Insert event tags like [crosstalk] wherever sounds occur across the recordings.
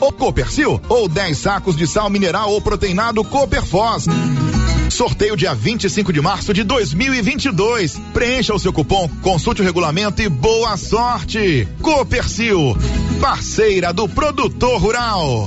ou Copercil ou 10 sacos de sal mineral ou proteinado Cooperfós. Sorteio dia 25 de março de 2022. Preencha o seu cupom, consulte o regulamento e boa sorte. Copercil, parceira do produtor rural.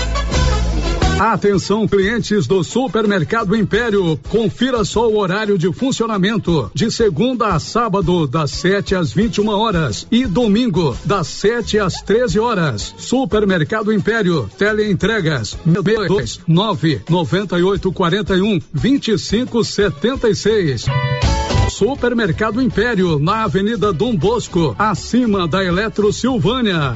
Atenção, clientes do Supermercado Império. Confira só o horário de funcionamento. De segunda a sábado, das 7 às 21 horas. E domingo, das 7 às 13 horas. Supermercado Império. Teleentregas. 62 9 98 41 25 76. Supermercado Império, na Avenida Dom Bosco, acima da Eletro Silvânia.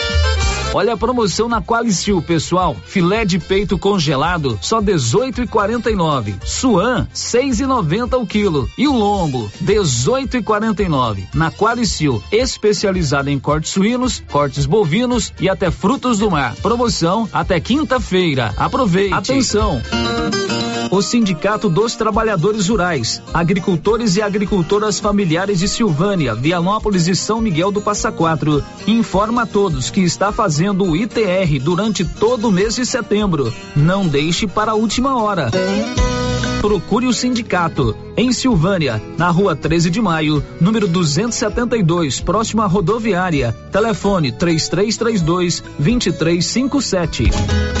Olha a promoção na Qualicil, pessoal. Filé de peito congelado, só 18,49. Suan, 6,90 o quilo. E o lombo, 18,49. Na Qualicil, especializada em cortes suínos, cortes bovinos e até frutos do mar. Promoção até quinta-feira. Aproveite. Atenção. O Sindicato dos Trabalhadores Rurais, Agricultores e Agricultoras Familiares de Silvânia, Vianópolis e São Miguel do Passa Quatro informa a todos que está fazendo o ITR durante todo o mês de setembro. Não deixe para a última hora. Procure o sindicato em Silvânia, na rua 13 de maio, número 272, próximo à rodoviária. Telefone 3332 2357.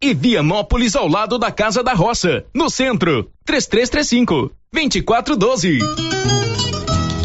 e Vianópolis ao lado da Casa da Roça, no centro. 3335 2412.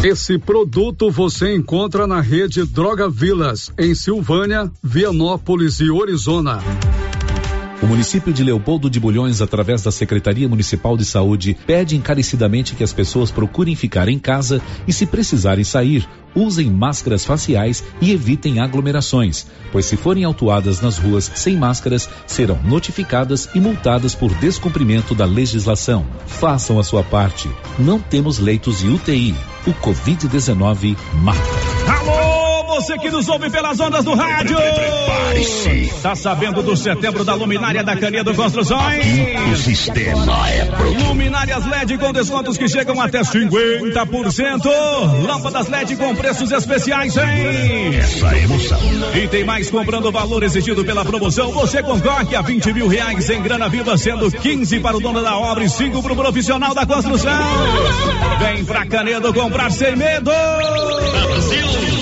Esse produto você encontra na rede Droga Vilas, em Silvânia, Vianópolis e Orizona. O município de Leopoldo de Bulhões, através da Secretaria Municipal de Saúde, pede encarecidamente que as pessoas procurem ficar em casa e, se precisarem sair, usem máscaras faciais e evitem aglomerações, pois se forem autuadas nas ruas sem máscaras, serão notificadas e multadas por descumprimento da legislação. Façam a sua parte. Não temos leitos de UTI. O Covid-19 mata. Alô! Você que nos ouve pelas ondas do rádio. Tá sabendo do setembro da luminária da Canedo Construções? O sistema é pronto. Luminárias LED com descontos que chegam até 50%. Lâmpadas LED com preços especiais, hein? Essa emoção. E tem mais comprando o valor exigido pela promoção. Você concorre a 20 mil reais em grana viva, sendo 15 para o dono da obra e 5 para o profissional da construção. Vem pra Canedo comprar sem medo. Brasil.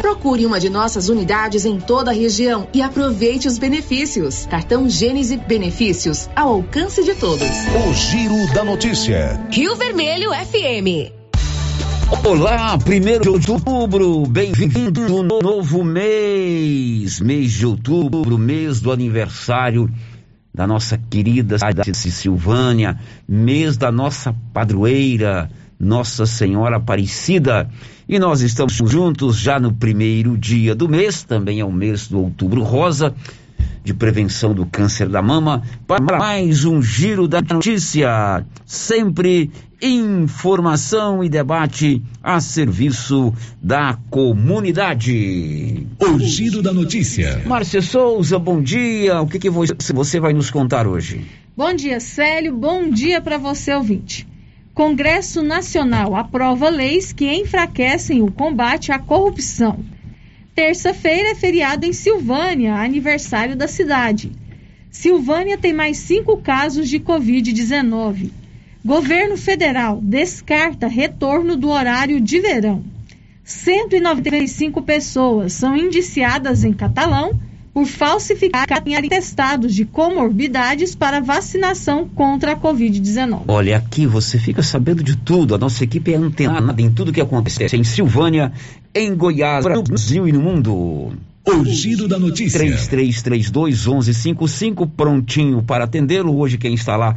Procure uma de nossas unidades em toda a região e aproveite os benefícios. Cartão Gênese Benefícios ao alcance de todos. O Giro da Notícia. Rio Vermelho FM. Olá, primeiro de outubro, bem-vindo no novo mês, mês de outubro, mês do aniversário da nossa querida cidade de Silvânia, mês da nossa padroeira, Nossa Senhora Aparecida. E nós estamos juntos já no primeiro dia do mês, também é o mês do Outubro Rosa, de prevenção do câncer da mama, para mais um giro da notícia. Sempre informação e debate a serviço da comunidade. O giro da notícia. Márcia Souza, bom dia. O que, que você vai nos contar hoje? Bom dia, Célio. Bom dia para você, ouvinte. Congresso Nacional aprova leis que enfraquecem o combate à corrupção. Terça-feira é feriado em Silvânia, aniversário da cidade. Silvânia tem mais cinco casos de Covid-19. Governo federal descarta retorno do horário de verão. 195 pessoas são indiciadas em Catalão por falsificarem testados de comorbidades para vacinação contra a Covid-19. Olha, aqui você fica sabendo de tudo. A nossa equipe é antenada em tudo que acontece em Silvânia, em Goiás, no Brasil e no mundo. O giro da notícia. 3332 1155, prontinho para atendê-lo. Hoje quem está lá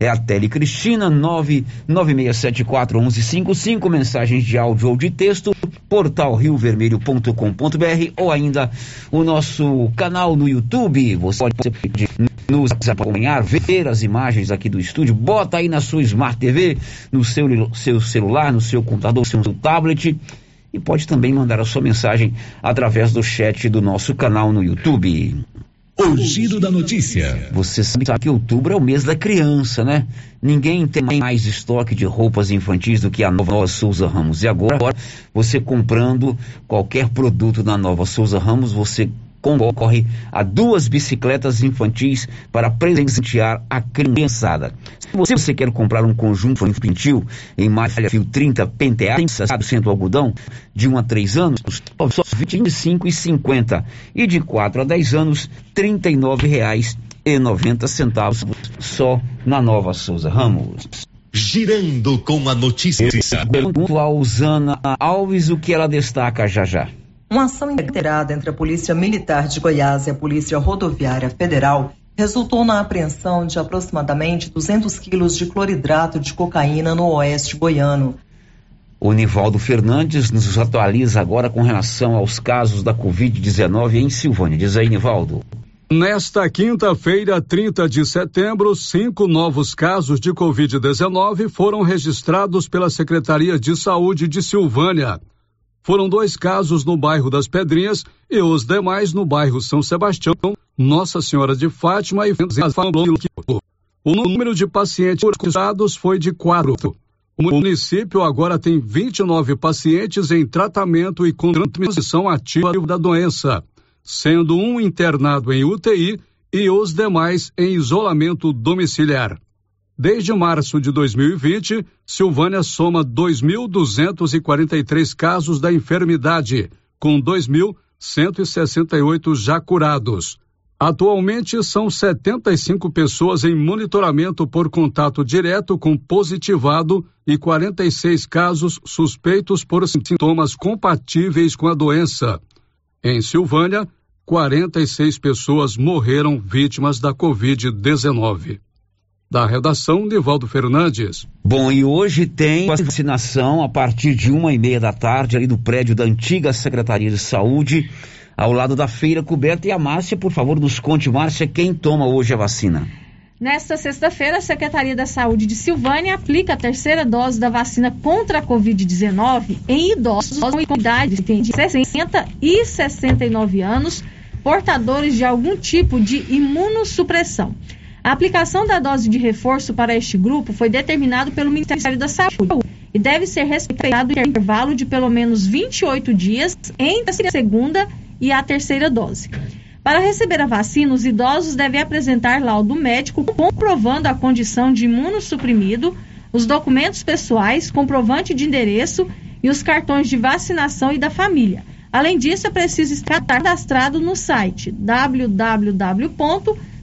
é a Tele Cristina, 99674 1155, mensagens de áudio ou de texto, portal riovermelho.com.br ou ainda o nosso canal no YouTube. Você pode nos acompanhar, ver as imagens aqui do estúdio, bota aí na sua Smart TV, no seu, seu celular, no seu computador, no seu tablet e pode também mandar a sua mensagem através do chat do nosso canal no YouTube. O giro da notícia. Você sabe que outubro é o mês da criança, né? Ninguém tem mais estoque de roupas infantis do que a Nova Souza Ramos. E agora, você comprando qualquer produto da Nova Souza Ramos, você concorre a duas bicicletas infantis para presentear a criançada. Se você quer comprar um conjunto infantil em malha fio 30 penteado, 100% algodão, de 1 a 3 anos, só R$ 25,50 e de 4 a 10 anos, R$ 39,90 só na Nova Souza Ramos. Girando com a notícia. Pergunto a Usana Alves o que ela destaca já já. Uma ação integrada entre a Polícia Militar de Goiás e a Polícia Rodoviária Federal resultou na apreensão de aproximadamente 200 quilos de cloridrato de cocaína no oeste goiano. O Nivaldo Fernandes nos atualiza agora com relação aos casos da Covid-19 em Silvânia. Diz aí, Nivaldo. Nesta quinta-feira, 30 de setembro, cinco novos casos de Covid-19 foram registrados pela Secretaria de Saúde de Silvânia. Foram dois casos no bairro das Pedrinhas e os demais no bairro São Sebastião, Nossa Senhora de Fátima e O número de pacientes curados foi de quatro. O município agora tem 29 pacientes em tratamento e com transmissão ativa da doença, sendo um internado em UTI e os demais em isolamento domiciliar. Desde março de 2020, Silvânia soma 2.243 casos da enfermidade, com 2.168 já curados. Atualmente, são 75 pessoas em monitoramento por contato direto com positivado e 46 casos suspeitos por sintomas compatíveis com a doença. Em Silvânia, 46 pessoas morreram vítimas da Covid-19. Da redação, Nivaldo Fernandes. Bom, e hoje tem vacinação a partir de uma e meia da tarde, ali do prédio da antiga Secretaria de Saúde, ao lado da feira coberta. E a Márcia, por favor, nos conte, Márcia, quem toma hoje a vacina? Nesta sexta-feira, a Secretaria da Saúde de Silvânia aplica a terceira dose da vacina contra a Covid-19 em idosos com idade de 60 e 69 anos, portadores de algum tipo de imunossupressão. A aplicação da dose de reforço para este grupo foi determinado pelo Ministério da Saúde e deve ser respeitado o intervalo de pelo menos 28 dias entre a segunda e a terceira dose. Para receber a vacina, os idosos devem apresentar laudo médico comprovando a condição de imunossuprimido, os documentos pessoais, comprovante de endereço e os cartões de vacinação e da família. Além disso, é preciso estar cadastrado no site www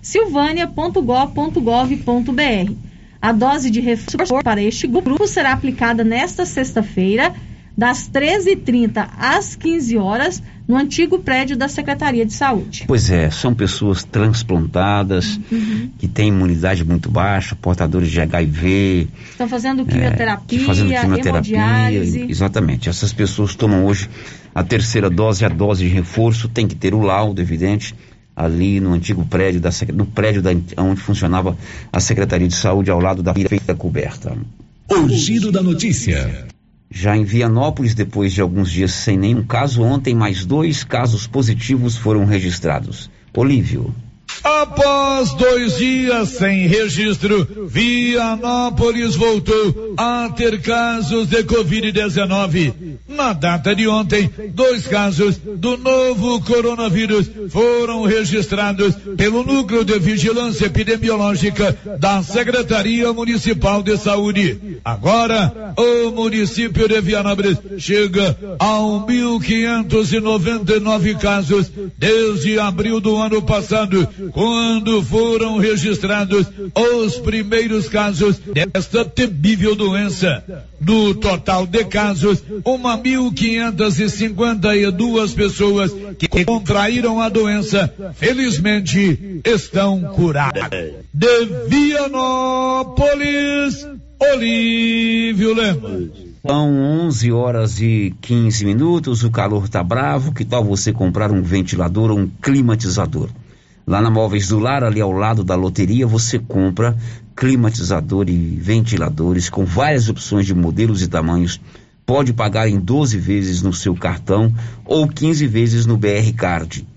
silvânia.gov.br. A dose de reforço para este grupo será aplicada nesta sexta-feira, das 13h30 às 15 horas, no antigo prédio da Secretaria de Saúde. Pois é, são pessoas transplantadas, uhum. que têm imunidade muito baixa, portadores de HIV. Estão fazendo quimioterapia, é, fazendo quimioterapia. Exatamente. Essas pessoas tomam hoje a terceira dose, a dose de reforço, tem que ter o laudo, evidente ali no antigo prédio, da, no prédio da, onde funcionava a Secretaria de Saúde, ao lado da feira coberta. O giro da notícia. Já em Vianópolis, depois de alguns dias sem nenhum caso, ontem mais dois casos positivos foram registrados. Olívio. Após dois dias sem registro, Vianópolis voltou a ter casos de Covid-19 Na data de ontem, dois casos do novo coronavírus foram registrados pelo Núcleo de Vigilância Epidemiológica da Secretaria Municipal de Saúde. Agora, o município de Vianópolis chega a 1.599 casos desde abril do ano passado, quando foram registrados os primeiros casos desta temível doença. Do total de casos, uma mil quinhentas e cinquenta e duas pessoas que contraíram a doença, felizmente, estão curadas. De Vianópolis, Olívio Lemos. São 11 horas e 15 minutos, o calor tá bravo, que tal você comprar um ventilador ou um climatizador? Lá na Móveis do Lar, ali ao lado da loteria, você compra climatizador e ventiladores com várias opções de modelos e tamanhos. Pode pagar em 12 vezes no seu cartão ou 15 vezes no BR Card.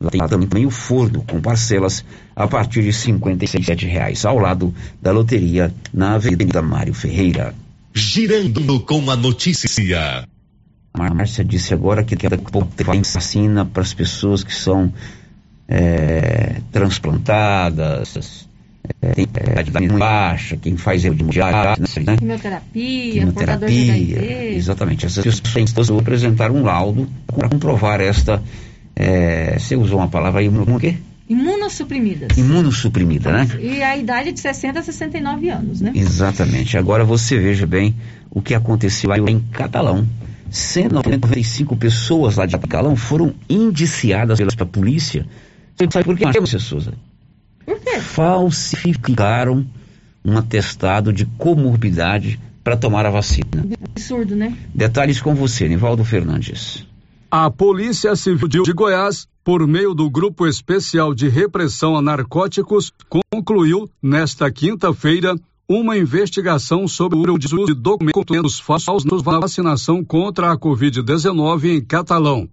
Lá tem também o forno com parcelas a partir de 57 reais, ao lado da loteria na Avenida Mário Ferreira. Girando com a notícia. A Márcia disse agora que daqui a pouco vai vacina para as pessoas que são é, transplantadas, é, tem idade baixa, quem faz hemodiálise, né? Quimioterapia, portador de HIV. Exatamente. Essas pessoas vão apresentar um laudo para comprovar esta. É, você usou uma palavra aí, o quê? Imunossuprimidas. Imunossuprimida, né? E a idade é de 60 a 69 anos, né? Exatamente. Agora você veja bem o que aconteceu aí em Catalão. 195 pessoas lá de Catalão foram indiciadas pela polícia. Você sabe por quê, Márcia Souza? Por quê? Falsificaram um atestado de comorbidade para tomar a vacina. Absurdo, né? Detalhes com você, Nivaldo Fernandes. A Polícia Civil de Goiás, por meio do Grupo Especial de Repressão a Narcóticos, concluiu, nesta quinta-feira, uma investigação sobre o uso de documentos falsos na vacinação contra a Covid-19 em Catalão.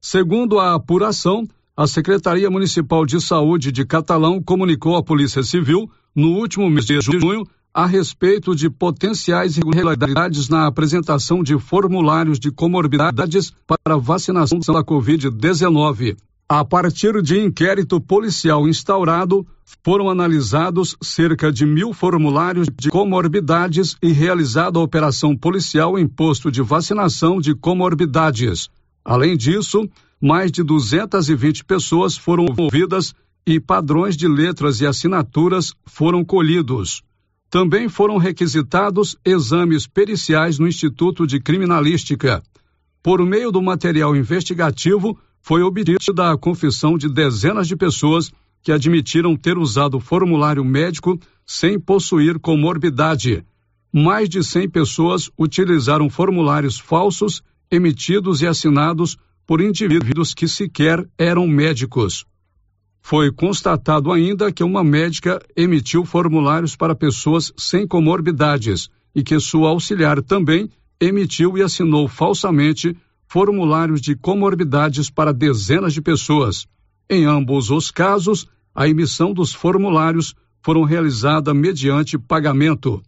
Segundo a apuração, a Secretaria Municipal de Saúde de Catalão comunicou à Polícia Civil, no último mês de junho, a respeito de potenciais irregularidades na apresentação de formulários de comorbidades para vacinação da Covid-19. A partir de inquérito policial instaurado, foram analisados cerca de mil formulários de comorbidades e realizada a operação policial em posto de vacinação de comorbidades. Além disso, mais de 220 pessoas foram ouvidas e padrões de letras e assinaturas foram colhidos. Também foram requisitados exames periciais no Instituto de Criminalística. Por meio do material investigativo, foi obtida a confissão de dezenas de pessoas que admitiram ter usado formulário médico sem possuir comorbidade. Mais de 100 pessoas utilizaram formulários falsos emitidos e assinados por indivíduos que sequer eram médicos. Foi constatado ainda que uma médica emitiu formulários para pessoas sem comorbidades e que sua auxiliar também emitiu e assinou falsamente formulários de comorbidades para dezenas de pessoas. Em ambos os casos, a emissão dos formulários foram realizada mediante pagamento.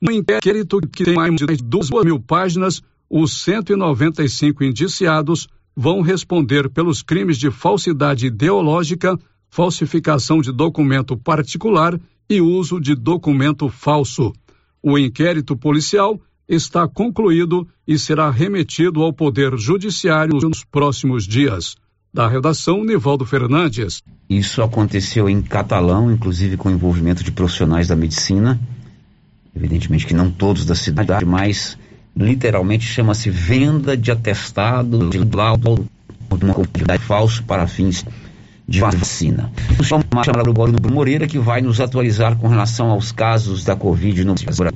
No inquérito que tem mais de duas mil páginas, os 195 indiciados vão responder pelos crimes de falsidade ideológica, falsificação de documento particular e uso de documento falso. O inquérito policial está concluído e será remetido ao Poder Judiciário nos próximos dias. Da redação, Nivaldo Fernandes. Isso aconteceu em Catalão, inclusive com envolvimento de profissionais da medicina. Evidentemente que não todos da cidade, mas literalmente chama-se venda de atestado de laudo de uma comunidade falso para fins de vacina. Chamar o Bruno Moreira que vai nos atualizar com relação aos casos da Covid no Brasil.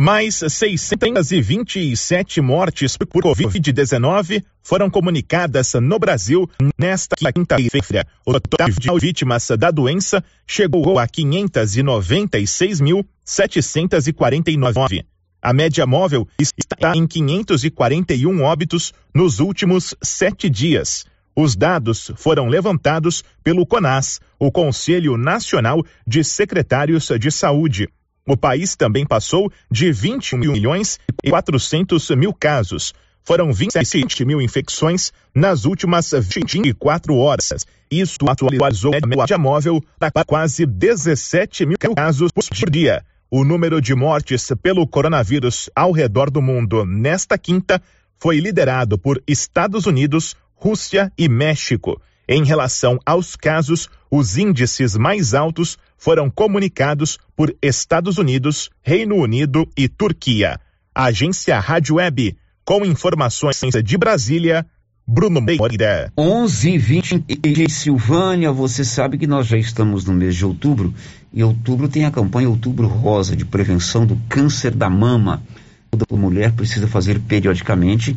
Mais 627 mortes por Covid-19 foram comunicadas no Brasil nesta quinta-feira. O total de vítimas da doença chegou a 526.749. A média móvel está em 541 óbitos nos últimos sete dias. Os dados foram levantados pelo CONAS, o Conselho Nacional de Secretários de Saúde. O país também passou de 21 milhões e 400 mil casos. foram 27 mil infecções nas últimas 24 horas. Isso atualizou a média móvel para quase 17 mil casos por dia. O número de mortes pelo coronavírus ao redor do mundo nesta quinta foi liderado por Estados Unidos, Rússia e México. Em relação aos casos, os índices mais altos foram comunicados por Estados Unidos, Reino Unido e Turquia. Agência Rádio Web, com informações de Brasília, Bruno Meira. 11 e 20 e Silvânia, você sabe que nós já estamos no mês de outubro e outubro tem a campanha Outubro Rosa de prevenção do câncer da mama. Toda mulher precisa fazer periodicamente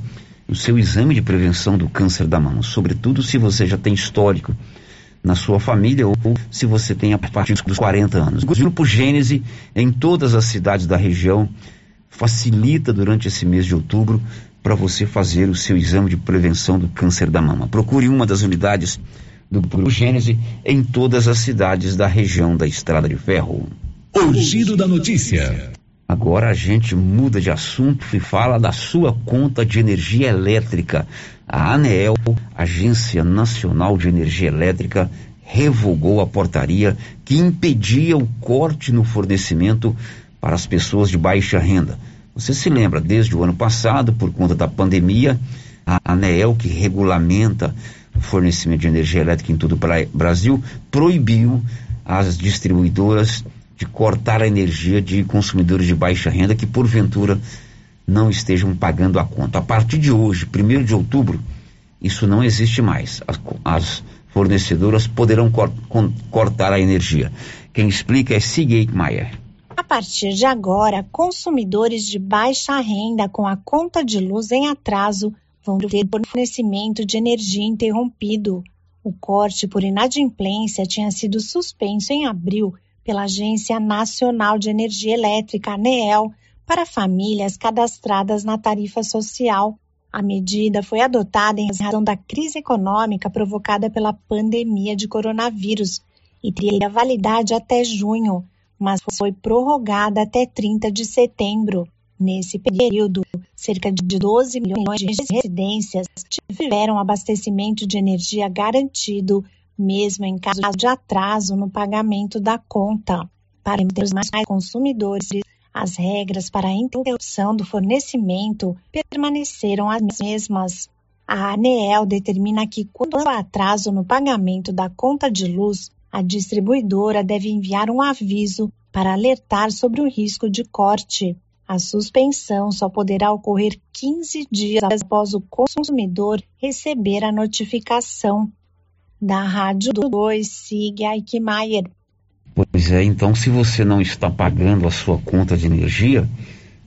o seu exame de prevenção do câncer da mama, sobretudo se você já tem histórico na sua família ou se você tem a partir dos 40 anos. O Grupo Gênese, em todas as cidades da região, facilita durante esse mês de outubro para você fazer o seu exame de prevenção do câncer da mama. Procure uma das unidades do Grupo Gênese em todas as cidades da região da Estrada de Ferro. O giro da notícia. Agora a gente muda de assunto e fala da sua conta de energia elétrica. A ANEEL, Agência Nacional de Energia Elétrica, revogou a portaria que impedia o corte no fornecimento para as pessoas de baixa renda. Você se lembra, desde o ano passado, por conta da pandemia, a ANEEL, que regulamenta o fornecimento de energia elétrica em todo o Brasil, proibiu as distribuidoras de cortar a energia de consumidores de baixa renda que, porventura, não estejam pagando a conta. A partir de hoje, 1 de outubro, isso não existe mais. As, as fornecedoras poderão cor, cortar a energia. Quem explica é Sigate Maier. A partir de agora, consumidores de baixa renda com a conta de luz em atraso vão ter fornecimento de energia interrompido. O corte por inadimplência tinha sido suspenso em abril pela Agência Nacional de Energia Elétrica, ANEEL, para famílias cadastradas na tarifa social. A medida foi adotada em razão da crise econômica provocada pela pandemia de coronavírus e teria validade até junho, mas foi prorrogada até 30 de setembro. Nesse período, cerca de 12 milhões de residências tiveram abastecimento de energia garantido mesmo em caso de atraso no pagamento da conta. Para os mais consumidores, as regras para a interrupção do fornecimento permaneceram as mesmas. A ANEEL determina que, quando há atraso no pagamento da conta de luz, a distribuidora deve enviar um aviso para alertar sobre o risco de corte. A suspensão só poderá ocorrer 15 dias após o consumidor receber a notificação da Rádio 2, siga Aikmaier. Pois é, então se você não está pagando a sua conta de energia,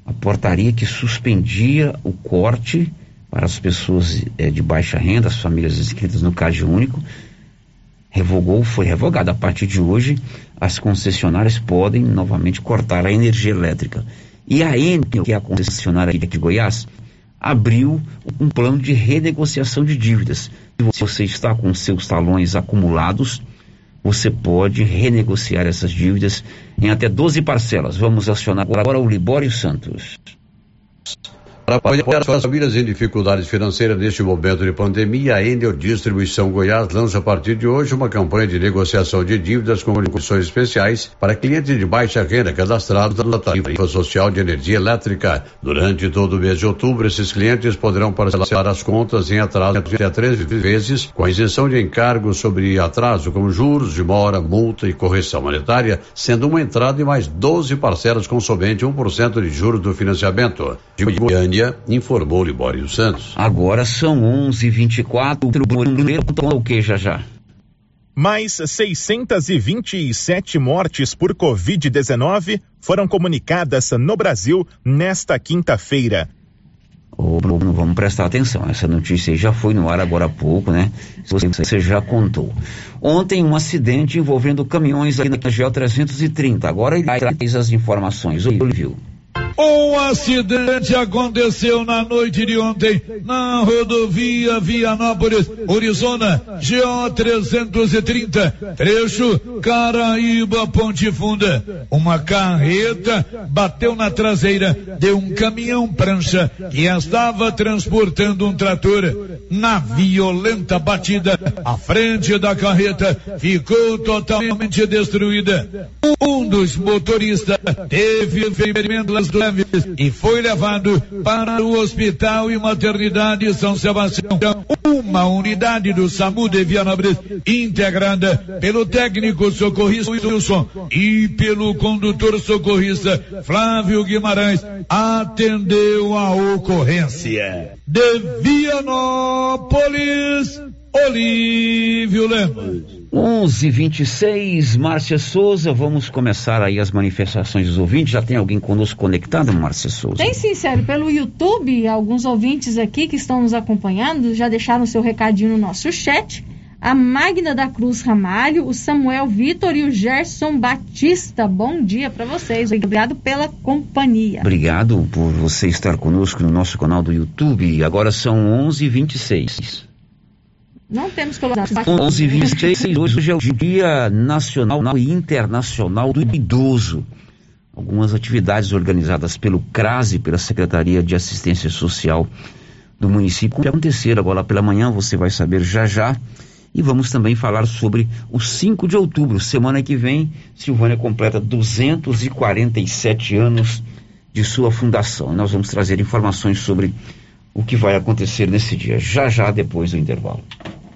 a portaria que suspendia o corte para as pessoas é, de baixa renda, as famílias inscritas no CAD único, revogou, foi revogada. A partir de hoje, as concessionárias podem novamente cortar a energia elétrica. E a Enel, que é a concessionária de Goiás, abriu um plano de renegociação de dívidas. Se você está com seus talões acumulados, você pode renegociar essas dívidas em até 12 parcelas. Vamos acionar agora o Libório Santos. Para apoiar as famílias em dificuldades financeiras neste momento de pandemia, a Endel Distribuição Goiás lança a partir de hoje uma campanha de negociação de dívidas com condições especiais para clientes de baixa renda cadastrados na tarifa social de energia elétrica. Durante todo o mês de outubro, esses clientes poderão parcelar as contas em atraso até três vezes, com isenção de encargos sobre atraso, como juros, demora, multa e correção monetária, sendo uma entrada e mais 12 parcelas com somente 1% de juros do financiamento. De Goiânia, Goiânia, informou Libório Santos. Agora são 11:24. O que já já? Mais 627 mortes por Covid-19 foram comunicadas no Brasil nesta quinta-feira. Ô Bruno, vamos prestar atenção. Essa notícia já foi no ar agora há pouco, né? Você, você já contou. Ontem, um acidente envolvendo caminhões aqui na GO 330. Agora ele traz as informações. Olívio. Um acidente aconteceu na noite de ontem na rodovia Vianópolis, Arizona, GO 330, trecho Caraíba Ponte Funda. Uma carreta bateu na traseira de um caminhão prancha que estava transportando um trator. Na violenta batida, a frente da carreta ficou totalmente destruída. Um dos motoristas teve ferimentos leves e foi levado para o Hospital e Maternidade São Sebastião. Uma unidade do SAMU de Vianópolis integrada pelo técnico socorrista Wilson e pelo condutor socorrista Flávio Guimarães atendeu a ocorrência. De Vianópolis, Olívio Lemos. 11:26 Márcia Souza, vamos começar aí as manifestações dos ouvintes. Já tem alguém conosco conectado, Márcia Souza? Tem sim, sério. Pelo YouTube, alguns ouvintes aqui que estão nos acompanhando já deixaram seu recadinho no nosso chat. A Magna da Cruz Ramalho, o Samuel Vitor e o Gerson Batista. Bom dia para vocês. Obrigado pela companhia. Obrigado por você estar conosco no nosso canal do YouTube. Agora são 11:26. Não temos colocação. 11 26 hoje é o Dia Nacional e Internacional do Idoso. Algumas atividades organizadas pelo CRASE, pela Secretaria de Assistência Social do município, que aconteceram agora pela manhã, você vai saber já já. E vamos também falar sobre o 5 de outubro, semana que vem, Silvânia completa 247 anos de sua fundação. Nós vamos trazer informações sobre o que vai acontecer nesse dia, já já depois do intervalo.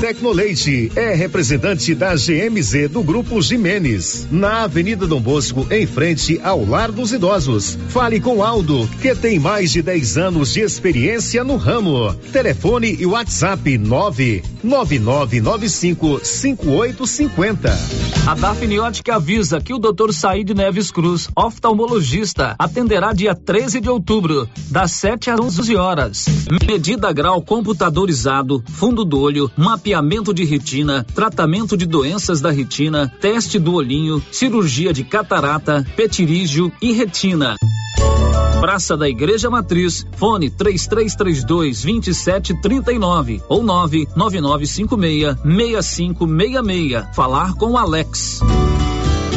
Tecnoleite é representante da GMZ do Grupo Jimenez, na Avenida Dom Bosco, em frente ao Lar dos Idosos. Fale com Aldo, que tem mais de 10 anos de experiência no ramo. Telefone e WhatsApp 999955850. A Dafniótica avisa que o Dr. Said Neves Cruz, oftalmologista, atenderá dia 13 de outubro, das 7 às 11 horas. Medida grau computadorizado, fundo do olho, mapeamento de retina, tratamento de doenças da retina, teste do olhinho, cirurgia de catarata, petirígio e retina. Praça da Igreja Matriz, fone 3332 2739 ou 99956 6566. Falar com Alex.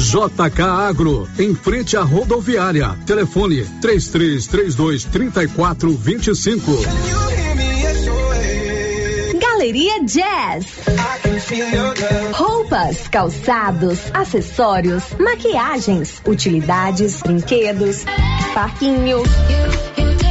JK Agro, em frente à rodoviária. Telefone 3332 3425. Galeria Jazz. Roupas, calçados, acessórios, maquiagens, utilidades, brinquedos, parquinho.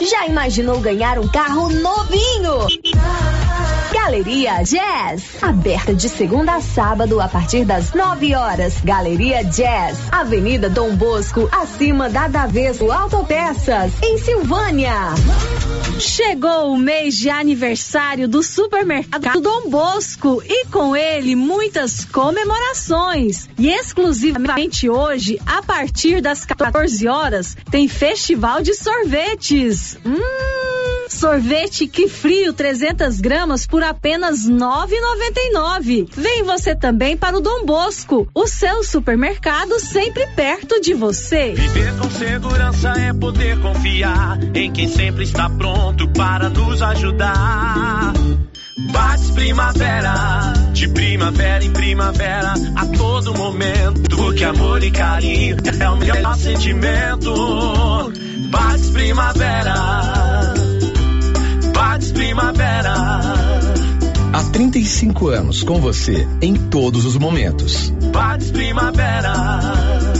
Já imaginou ganhar um carro novinho? Galeria Jazz, aberta de segunda a sábado a partir das 9 horas. Galeria Jazz, Avenida Dom Bosco, acima da Daveso Autopeças, em Silvânia. Chegou o mês de aniversário do supermercado Dom Bosco e com ele muitas comemorações. E exclusivamente hoje, a partir das 14 horas, tem festival de sorvetes. Hum, Sorvete que frio 300 gramas por apenas 9,99. Vem você também para o Dom Bosco, o seu supermercado sempre perto de você. Viver com segurança é poder confiar em quem sempre está pronto para nos ajudar. Bates Primavera, de primavera em primavera, a todo momento. Porque amor e carinho é o melhor sentimento. Bates Primavera, Bates Primavera. Há 35 anos com você em todos os momentos. Bates Primavera.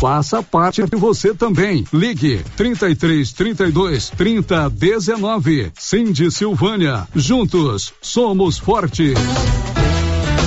Faça parte de você também. Ligue 33 32 30 19. Cindy Silvânia. Juntos somos fortes.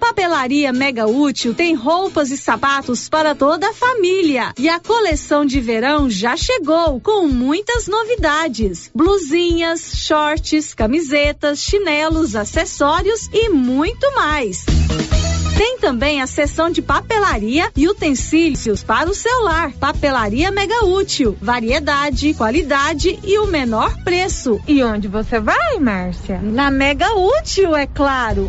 Papelaria Mega Útil tem roupas e sapatos para toda a família. E a coleção de verão já chegou com muitas novidades: blusinhas, shorts, camisetas, chinelos, acessórios e muito mais. Tem também a seção de papelaria e utensílios para o celular. Papelaria Mega Útil. Variedade, qualidade e o menor preço. E onde você vai, Márcia? Na Mega Útil, é claro.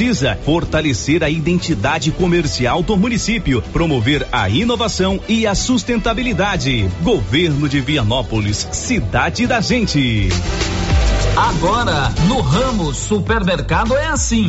precisa fortalecer a identidade comercial do município, promover a inovação e a sustentabilidade. Governo de Vianópolis, cidade da gente. Agora, no ramo supermercado é assim.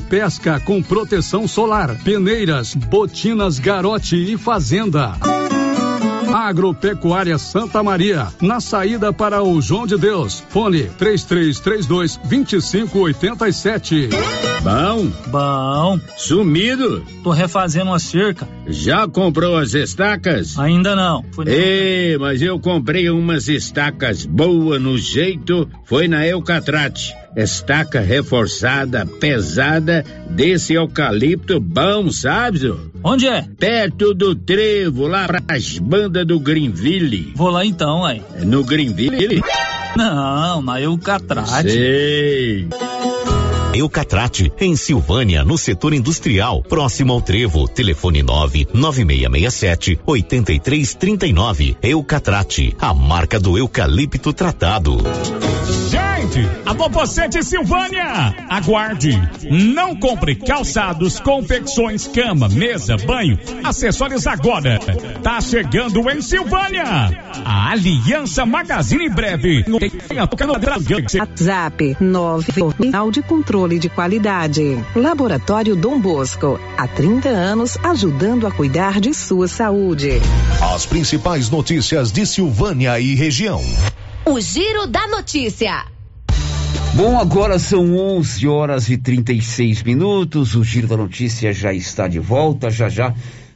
pesca com proteção solar, peneiras, botinas, garote e fazenda. Agropecuária Santa Maria, na saída para o João de Deus. Fone 3332 2587. Bom? Bom. Sumido? Tô refazendo a cerca. Já comprou as estacas? Ainda não. Ei, mas eu comprei umas estacas boas no jeito, foi na Eucatrate. Estaca reforçada, pesada, desse eucalipto bom, sabe? Onde é? Perto do trevo, lá pras bandas do Greenville. Vou lá então, aí. No Greenville? Não, na Eucatrate. Sei. Eucatrate, em Silvânia, no setor industrial, próximo ao Trevo. Telefone 9 9667 8339. Eucatrate, a marca do eucalipto tratado. Gente, você de Silvânia, aguarde. Não compre calçados, confecções, cama, mesa, banho, acessórios agora. Tá chegando em Silvânia. A Aliança Magazine Breve. WhatsApp 9 Final de Controle de Qualidade. Laboratório Dom Bosco. Há 30 anos ajudando a cuidar de sua saúde. As principais notícias de Silvânia e região. O Giro da Notícia. Bom, agora são 11 horas e 36 minutos. O Giro da Notícia já está de volta. Já já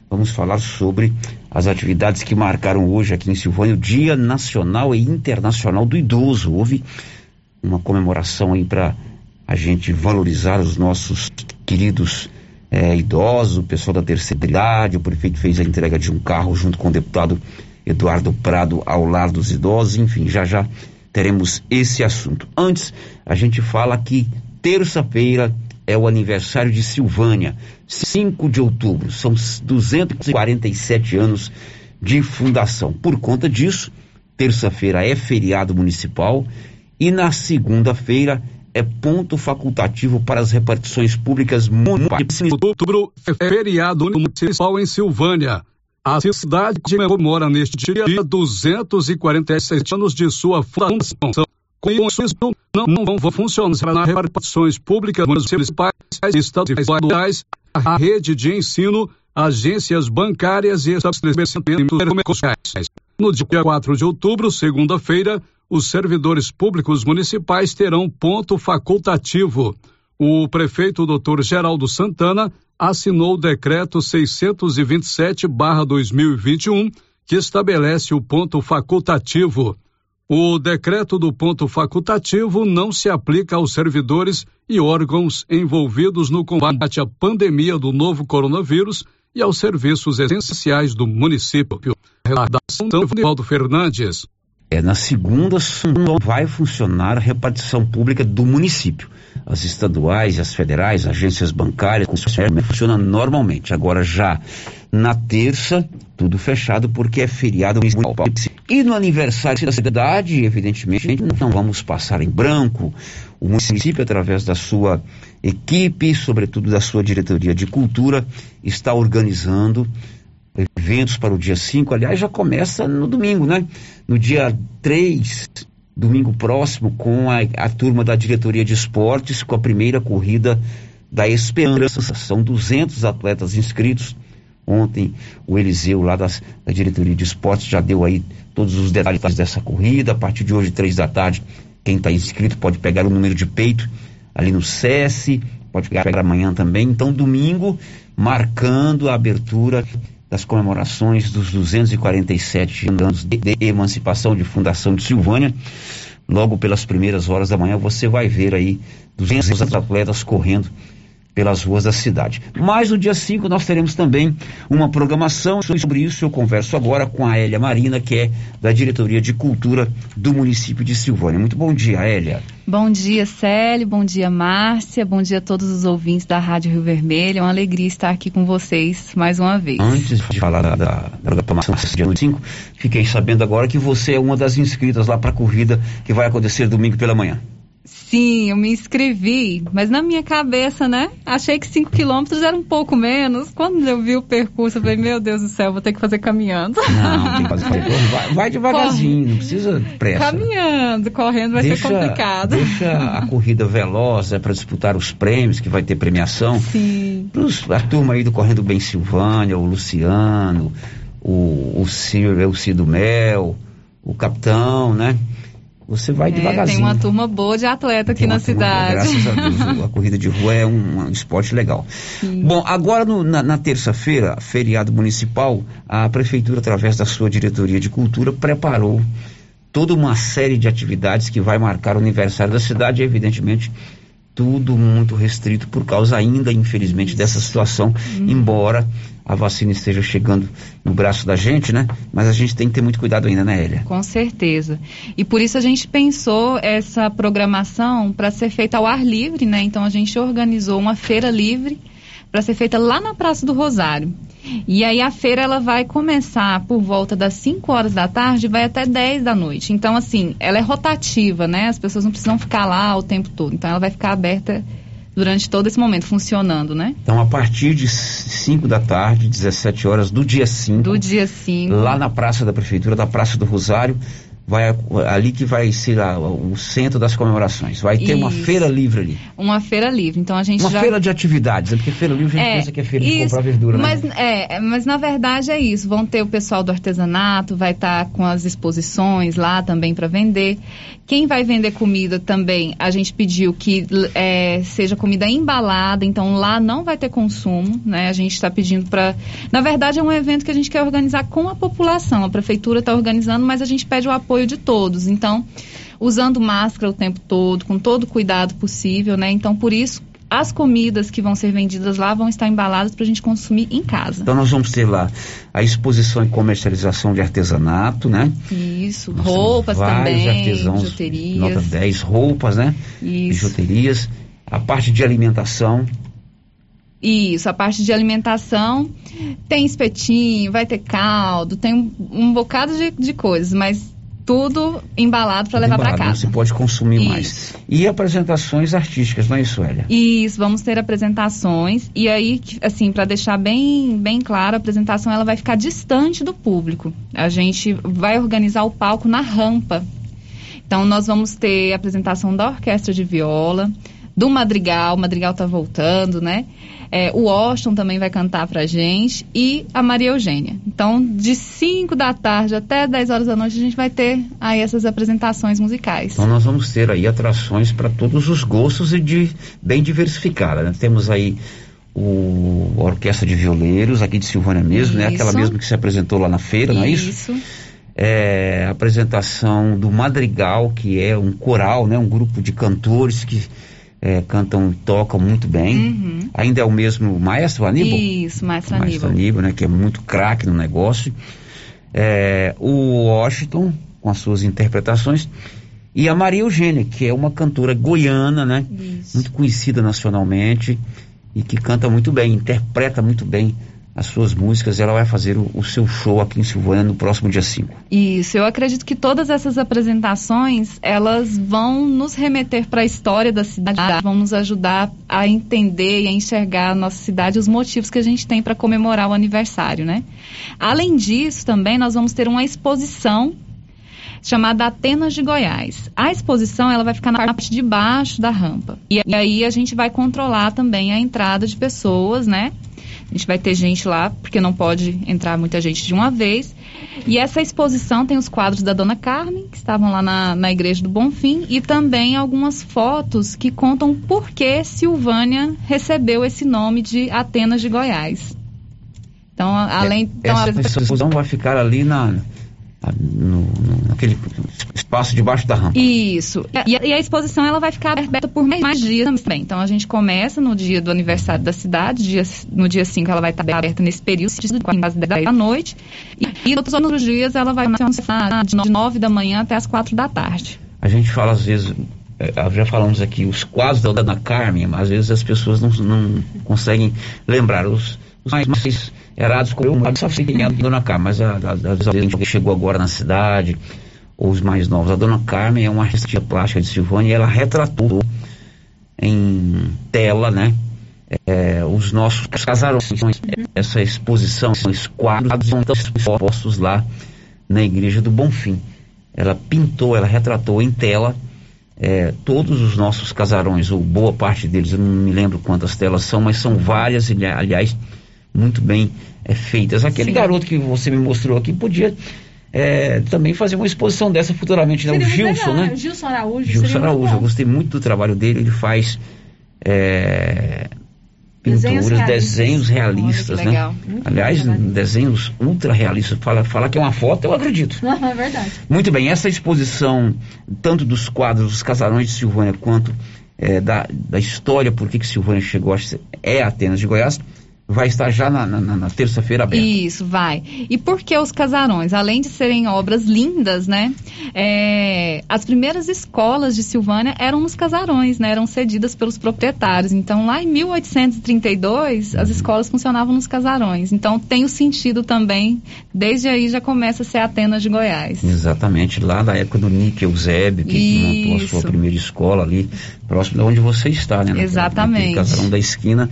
vamos falar sobre as atividades que marcaram hoje aqui em Silvânia o Dia Nacional e Internacional do Idoso. Houve uma comemoração aí para a gente valorizar os nossos queridos eh, idosos, o pessoal da terceira idade. O prefeito fez a entrega de um carro junto com o deputado Eduardo Prado ao lar dos idosos. Enfim, já já teremos esse assunto. Antes, a gente fala que terça-feira é o aniversário de Silvânia, 5 de outubro, são 247 anos de fundação. Por conta disso, terça-feira é feriado municipal e na segunda-feira é ponto facultativo para as repartições públicas municipais. Outubro é feriado municipal em Silvânia. A cidade comemora neste dia 247 anos de sua fundação. Com isso, não, não vão funcionar repartições públicas municipais, estaduais, a rede de ensino, agências bancárias e estabelecimentos comerciais. No dia 4 de outubro, segunda-feira, os servidores públicos municipais terão ponto facultativo. O prefeito Dr. Geraldo Santana assinou o decreto 627/2021, que estabelece o ponto facultativo. O decreto do ponto facultativo não se aplica aos servidores e órgãos envolvidos no combate à pandemia do novo coronavírus e aos serviços essenciais do município. Redação Valdo Fernandes. É, na segunda vai funcionar a repartição pública do município. As estaduais as federais, agências bancárias, funcionam normalmente. Agora já na terça, tudo fechado porque é feriado municipal. E no aniversário da cidade, evidentemente, não vamos passar em branco. O município, através da sua equipe, sobretudo da sua diretoria de cultura, está organizando eventos para o dia 5, aliás, já começa no domingo, né? No dia 3, domingo próximo, com a, a turma da diretoria de esportes, com a primeira corrida da Esperança. São 200 atletas inscritos. Ontem o Eliseu, lá das, da diretoria de esportes, já deu aí todos os detalhes dessa corrida. A partir de hoje, três da tarde, quem está inscrito pode pegar o número de peito ali no SESI, pode pegar, amanhã também. Então, domingo, marcando a abertura das comemorações dos 247 anos de, emancipação de fundação de Silvânia. Logo pelas primeiras horas da manhã você vai ver aí 200 atletas correndo pelas ruas da cidade. Mas no dia 5 nós teremos também uma programação sobre isso. Eu converso agora com a Hélia Marina, que é da Diretoria de Cultura do município de Silvânia. Muito bom dia, Hélia. Bom dia, Célio. Bom dia, Márcia. Bom dia a todos os ouvintes da Rádio Rio Vermelho. É uma alegria estar aqui com vocês mais uma vez. Antes de falar da, da, da programação do dia 5, fiquei sabendo agora que você é uma das inscritas lá para a corrida que vai acontecer domingo pela manhã. Sim, eu me inscrevi, mas na minha cabeça, né? Achei que 5 quilômetros era um pouco menos. Quando eu vi o percurso, eu falei, meu Deus do céu, vou ter que fazer caminhando. Não, tem que fazer. [laughs] Vai, vai devagarzinho, Corre. não precisa pressa. Caminhando, correndo vai deixa, ser complicado. Deixa a [laughs] corrida veloz, é para disputar os prêmios, que vai ter premiação. Sim. Pros, a turma aí do Correndo Bem Silvânia, o Luciano, o, o Ciro, o Cido Mel, o Capitão, né? Você vai É, devagarzinho. tem uma turma boa de atleta aqui na turma cidade. graças a Deus, [laughs] a corrida de rua é um, um esporte legal. Bom, agora no- na, na terça-feira, feriado municipal, a prefeitura, através da sua diretoria de cultura, preparou toda uma série de atividades que vai marcar o aniversário da cidade, e evidentemente tudo muito restrito por causa ainda, infelizmente, dessa situação, embora a vacina esteja chegando no braço da gente, né? Mas a gente tem que ter muito cuidado ainda, né, Elia? Com certeza. E por isso a gente pensou essa programação para ser feita ao ar livre, né? Então a gente organizou uma feira livre para ser feita lá na Praça do Rosário. E aí a feira ela vai começar por volta das 5 horas da tarde e vai até 10 da noite. Então assim, ela é rotativa, né? As pessoas não precisam ficar lá o tempo todo. Então ela vai ficar aberta durante todo esse momento funcionando, né? Então, a partir de 5 da tarde, 17 horas do dia 5, Do dia 5. lá na Praça da Prefeitura, da Praça do Rosário, vai ali que vai ser a- o centro das comemorações. Vai ter uma Isso. feira livre ali. Uma feira livre. Então a gente Uma já feira de atividades, né? porque feira livre a gente pensa que é feira de isso. comprar verdura, né? mas, é, é, mas na verdade é isso. Vão ter o pessoal do artesanato, vai estar com as exposições lá também para vender. Quem vai vender comida também, a gente pediu que é, seja comida embalada, então lá não vai ter consumo, né? A gente está pedindo para. Na verdade, é um evento que a gente quer organizar com a população. A prefeitura está organizando, mas a gente pede o apoio de todos. Então, usando máscara o tempo todo, com todo o cuidado possível, né? Então, por isso, as comidas que vão ser vendidas lá vão estar embaladas para a gente consumir em casa. Então nós vamos ter lá a exposição e comercialização de artesanato, né? Isso, Nós roupas também, artesãos, bijuterias. nota 10, roupas, né? Isso. Bijuterias. A parte de alimentação, Isso, a parte de alimentação tem espetinho, vai ter caldo, tem um, um bocado de, de coisas, mas tudo embalado para levar para embalado, não casa. se pode consumir Isso. mais. E apresentações artísticas, não é isso, Elia? Isso, vamos ter apresentações e aí, assim, para deixar bem, bem claro, a apresentação ela vai ficar distante do público. A gente vai organizar o palco na rampa. Então nós vamos ter a apresentação da orquestra de viola, do Madrigal, o Madrigal tá voltando, né? É, o Washington também vai cantar pra gente e a Maria Eugênia. Então, de 5 da tarde até 10 horas da noite, a gente vai ter aí essas apresentações musicais. Então nós vamos ter aí atrações para todos os gostos e de bem diversificada. né? Temos aí o a Orquestra de Violeiros, aqui de Silvânia mesmo, né? Aquela Isso. mesmo que se apresentou lá na feira, não é isso? Isso. É, apresentação do Madrigal, que é um coral, né? Um grupo de cantores que é, cantam e tocam muito bem. Uhum. Ainda é o mesmo maestro Aníbal? Isso, Maestro O Maestro Aníbal. Aníbal, né? Que é muito craque no negócio. É, o Washington, com as suas interpretações. E a Maria Eugênia, que é uma cantora goiana, né? Muito conhecida nacionalmente e que canta muito bem, interpreta muito bem as suas músicas. Ela vai fazer o, o seu show aqui em Silvânia no próximo dia 5. Isso, eu acredito que todas essas apresentações, elas vão nos remeter para a história da cidade, vão nos ajudar a entender e a enxergar a nossa cidade, os motivos que a gente tem para comemorar o aniversário, né? Além disso, também nós vamos ter uma exposição chamada Atenas de Goiás. A exposição ela vai ficar na parte de baixo da rampa. E aí a gente vai controlar também a entrada de pessoas, né? A gente vai ter gente lá, porque não pode entrar muita gente de uma vez. E essa exposição tem os quadros da Dona Carmen, que estavam lá na, na Igreja do Bonfim, e também algumas fotos que contam por que Silvânia recebeu esse nome de Atenas de Goiás. Então, a- além. então, a- Essa exposição vai ficar ali na- no, no- naquele espaço debaixo da rampa. Isso. E a, e a exposição ela vai ficar aberta por mais, mais dias também. Então a gente começa no dia do aniversário da cidade, dia, no dia 5 ela vai estar aberta nesse período, às 10 da noite. E, e todos os outros dias ela vai funcionar de 9 da manhã até as 4 da tarde. A gente fala às vezes, eh, já falamos aqui, os quadros da Dona Carmen, mas às vezes as pessoas não, não conseguem lembrar. Os, os mais, mais erados como eu, só é a Dona Carmen, mas às vezes alguém chegou agora na cidade, ou os mais novos. A Dona Carmen é uma artista plástica de Silvânia e ela retratou em tela, né? eh, os nossos casarões, essa exposição, esses quadros estão expostos lá na igreja do Bonfim. Ela pintou, ela retratou em tela eh, todos os nossos casarões, ou boa parte deles, eu não me lembro quantas telas são, mas são várias, ali- aliás, muito bem é, feitas. Aquele Sim. garoto que você me mostrou aqui podia é, também fazer uma exposição dessa futuramente, né? O Gilson, legal, né? O Gilson Araújo. Gilson Araújo, eu gostei muito do trabalho dele, ele faz é, Desenhos pinturas, realistas. desenhos realistas, né? Aliás, desenhos ultra realistas. Fala, fala que é uma foto, eu acredito. Não, [laughs] é verdade. Muito bem, essa exposição, tanto dos quadros dos casarões de Silvânia, quanto eh, da, da história, por que que Silvânia chegou a ser, é Atenas de Goiás, vai estar já na, na- na- terça-feira aberta. Isso, vai. E por que os casarões? Além de serem obras lindas, né? é, as primeiras escolas de Silvânia eram nos casarões, né? Eram cedidas pelos proprietários. Então, lá em 1832, as escolas funcionavam nos casarões. Então, tem o sentido também, desde aí já começa a ser Atenas de Goiás. Exatamente, lá da época do Nick Eusébio, que montou a sua primeira escola ali, próximo de onde você está, né? Exatamente. naquele casarão da esquina,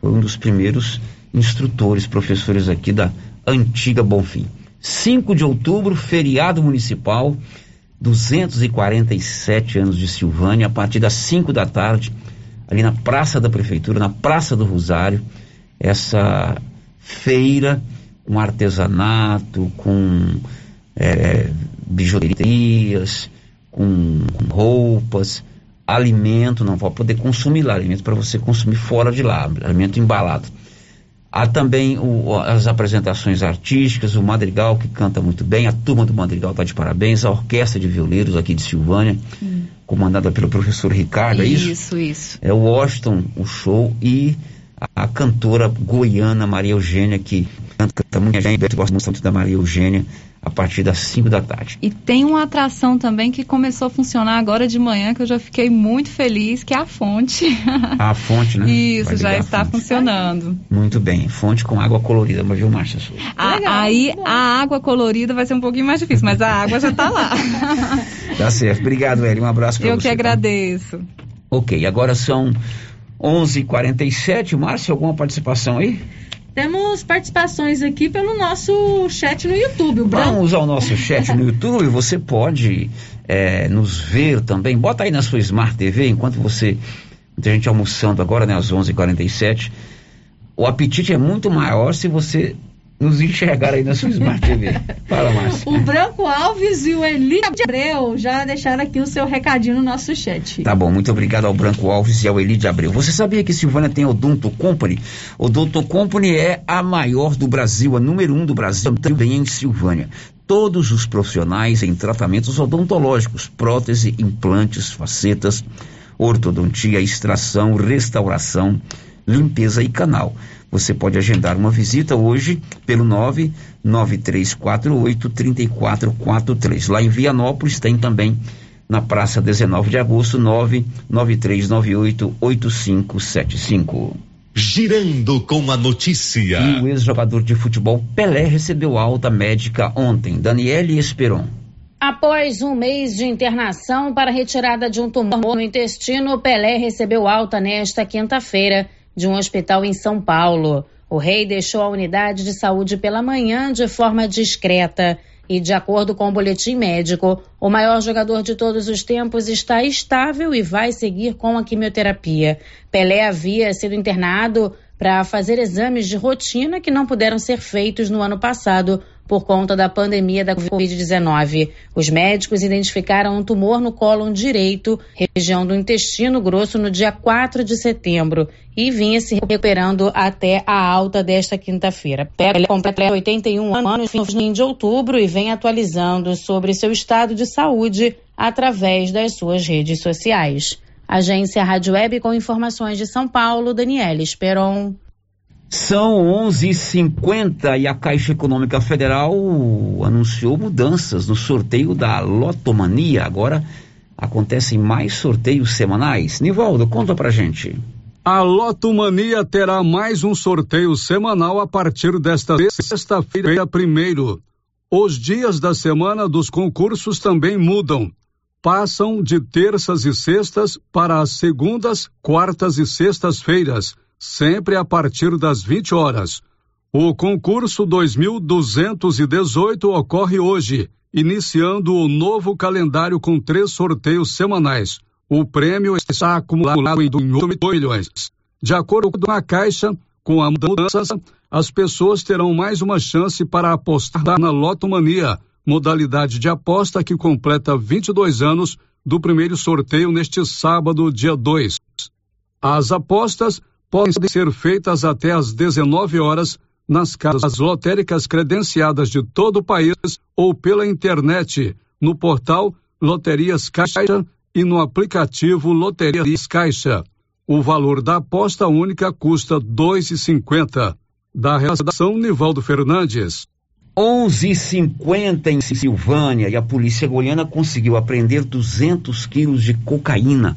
foi um dos primeiros instrutores, professores aqui da antiga Bonfim. 5 de outubro, feriado municipal, 247 anos de Silvânia, a partir das 5 da tarde, ali na Praça da Prefeitura, na Praça do Rosário, essa feira com artesanato, com é, bijuterias, com, com roupas, alimento, não vai poder consumir lá, alimento para você consumir fora de lá, alimento embalado. Há também o- as apresentações artísticas, o Madrigal que canta muito bem, a turma do Madrigal está de parabéns, a orquestra de violeiros aqui de Silvânia, comandada pelo professor Ricardo, é isso? Isso, isso. É o Washington, o show, e a, a cantora goiana Maria Eugênia, que canta, canta muito bem, gosta muito da Maria Eugênia, a partir das 5 da tarde. E tem uma atração também que começou a funcionar agora de manhã, que eu já fiquei muito feliz, que é a fonte. A fonte, né? Isso, já está funcionando. Muito bem, fonte com água colorida, mas viu, Márcia Souza? A- aí a água colorida vai ser um pouquinho mais difícil, mas a água já está lá. [laughs] Tá certo. Obrigado, Eli. Um abraço para você. eu que tá? agradeço. Ok, agora são 11h47. Márcia, alguma participação aí? Temos participações aqui pelo nosso chat no YouTube. Vamos ao nosso [laughs] chat no YouTube. Você pode eh, nos ver também. Bota aí na sua Smart TV, enquanto você. Muita gente almoçando agora, né? Às 11h47. O apetite é muito maior se você nos enxergar aí na sua Smart TV. Fala, Márcia. O Branco Alves e o Eli Abreu já deixaram aqui o seu recadinho no nosso chat. Tá bom, muito obrigado ao Branco Alves e ao Eli de Abreu. Você sabia que Silvânia tem Odonto Company? Odonto Company é a maior do Brasil, a número um do Brasil, também em Silvânia. Todos os profissionais em tratamentos odontológicos, prótese, implantes, facetas, ortodontia, extração, restauração, limpeza e canal. Você pode agendar uma visita hoje pelo 99348-3443. Lá em Vianópolis tem também na Praça 19 de Agosto, 99398-8575. Girando com a notícia. E o ex-jogador de futebol Pelé recebeu alta médica ontem. Daniele Esperon. Após um mês de internação para retirada de um tumor no intestino, Pelé recebeu alta nesta quinta-feira de um hospital em São Paulo. O rei deixou a unidade de saúde pela manhã de forma discreta. E, de acordo com o boletim médico, o maior jogador de todos os tempos está estável e vai seguir com a quimioterapia. Pelé havia sido internado para fazer exames de rotina que não puderam ser feitos no ano passado por conta da pandemia da Covid-19. Os médicos identificaram um tumor no cólon direito, região do intestino grosso, no dia 4 de setembro e vinha se recuperando até a alta desta quinta-feira. Pelé completa 81 anos no fim de outubro e vem atualizando sobre seu estado de saúde através das suas redes sociais. Agência Rádio Web com informações de São Paulo, Daniela Esperon. São 11h50 e a Caixa Econômica Federal anunciou mudanças no sorteio da Lotomania. Agora acontecem mais sorteios semanais. Nivaldo, conta pra gente. A Lotomania terá mais um sorteio semanal a partir desta sexta-feira, primeiro. Os dias da semana dos concursos também mudam. Passam de terças e sextas para as segundas, quartas e sextas-feiras, sempre a partir das 20 horas. O concurso 2218 ocorre hoje, iniciando o novo calendário com três sorteios semanais. O prêmio está acumulado em 8 milhões. De acordo com a Caixa, Com a mudança, as pessoas terão mais uma chance para apostar na Lotomania, modalidade de aposta que completa 22 anos do primeiro sorteio neste sábado, dia 2. As apostas podem ser feitas até às 19 horas nas casas lotéricas credenciadas de todo o país ou pela internet, no portal Loterias Caixa e no aplicativo Loterias Caixa. O valor da aposta única custa R$ 2,50. Da redação Nivaldo Fernandes. 11:50 em Silvânia e a polícia goiana conseguiu apreender 200 quilos de cocaína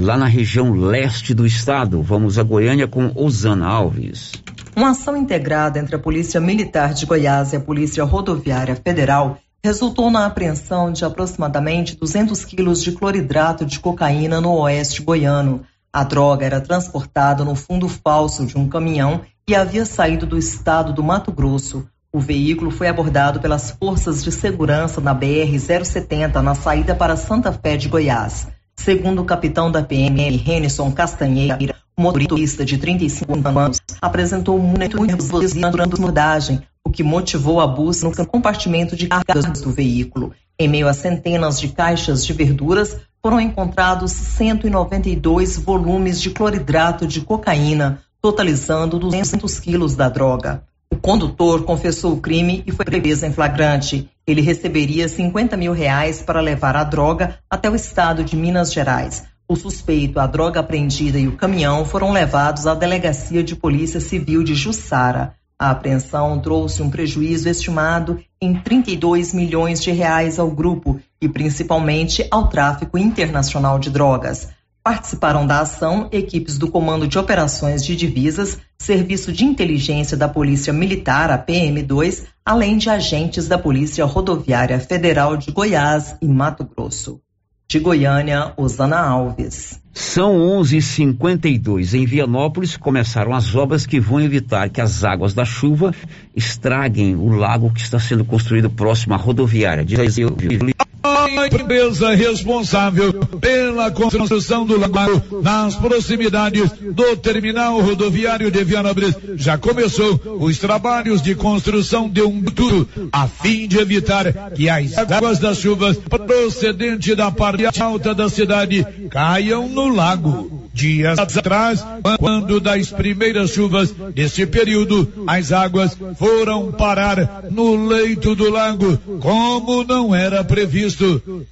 lá na região leste do estado. Vamos a Goiânia com Osana Alves. Uma ação integrada entre a Polícia Militar de Goiás e a Polícia Rodoviária Federal resultou na apreensão de aproximadamente 200 quilos de cloridrato de cocaína no oeste goiano. A droga era transportada no fundo falso de um caminhão e havia saído do estado do Mato Grosso. O veículo foi abordado pelas forças de segurança na BR-070 na saída para Santa Fé de Goiás. Segundo o capitão da PM, Renison Castanheira, o motorista de 35 anos apresentou muito nervosismo durante a abordagem, o que motivou a busca no compartimento de cargas do veículo. Em meio a centenas de caixas de verduras, foram encontrados 192 volumes de cloridrato de cocaína, totalizando 200 quilos da droga. O condutor confessou o crime e foi preso em flagrante. Ele receberia 50 mil reais para levar a droga até o estado de Minas Gerais. O suspeito, a droga apreendida e o caminhão foram levados à Delegacia de Polícia Civil de Jussara. A apreensão trouxe um prejuízo estimado em 32 milhões de reais ao grupo e principalmente ao tráfico internacional de drogas. Participaram da ação equipes do Comando de Operações de Divisas, Serviço de Inteligência da Polícia Militar, a PM2, além de agentes da Polícia Rodoviária Federal de Goiás e Mato Grosso. De Goiânia, Osana Alves. São 11:52 em Vianópolis começaram as obras que vão evitar que as águas da chuva estraguem o lago que está sendo construído próximo à rodoviária. Diz aí, a empresa responsável pela construção do lago nas proximidades do terminal rodoviário de Vianópolis já começou os trabalhos de construção de um tudo a fim de evitar que as águas das chuvas procedentes da parte alta da cidade caiam no lago. Dias atrás, quando das primeiras chuvas desse período, as águas foram parar no leito do lago, como não era previsto.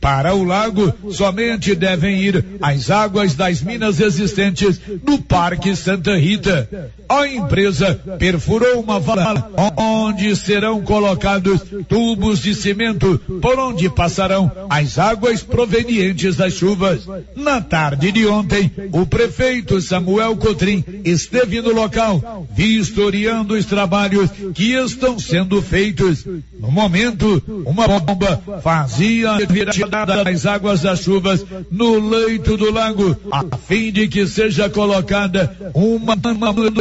Para o lago, somente devem ir as águas das minas existentes no Parque Santa Rita. A empresa perfurou uma vala onde serão colocados tubos de cimento por onde passarão as águas provenientes das chuvas. Na tarde de ontem, o prefeito Samuel Cotrim esteve no local, vistoriando os trabalhos que estão sendo feitos. No momento, uma bomba fazia a retirada das águas das chuvas no leito do lago, a fim de que seja colocada uma para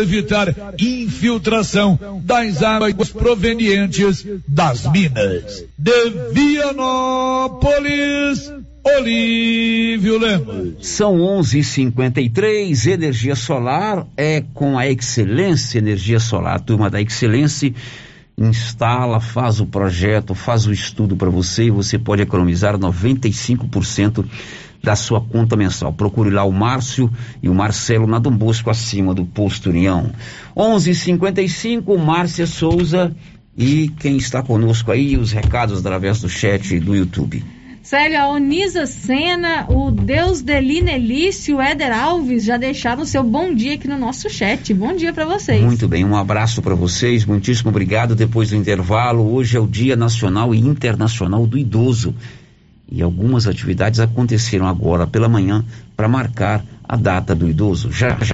evitar infiltração das águas provenientes das minas. De Vianópolis, Olívio Lemos. São 11:53. Energia solar é com a Excelência Energia Solar, turma da Excelência instala, faz o projeto, faz o estudo para você e você pode economizar 95% da sua conta mensal. Procure lá o Márcio e o Marcelo na Dom Bosco acima do Posto União. 11:55 Márcia Souza e quem está conosco aí os recados através do chat do YouTube. Célio, a Onisa Sena, o Deus Delina Elício, o Éder Alves já deixaram o seu bom dia aqui no nosso chat. Bom dia para vocês. Muito bem, um abraço para vocês, muitíssimo obrigado. Depois do intervalo, hoje é o Dia Nacional e Internacional do Idoso. E algumas atividades aconteceram agora pela manhã para marcar a data do idoso. Já, já.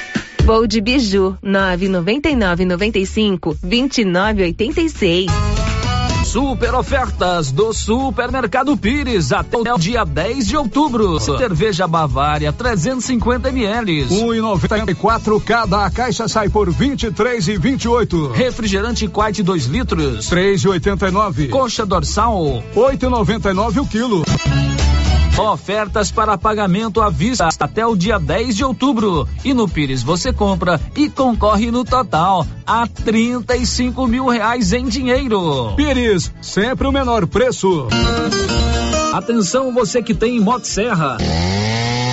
Vou de Biju 999 95 2986. Super ofertas do Supermercado Pires até o dia 10 de outubro. Cerveja Bavária 350 ml. 1,94 cada. A caixa sai por 23 e 28. Refrigerante Quite 2 litros. 3,89. Coxa dorsal 8,99 o quilo. Ofertas para pagamento à vista até o dia 10 de outubro. E no Pires você compra e concorre no total a 35 mil reais em dinheiro. Pires, sempre o menor preço. Atenção você que tem Motosserra.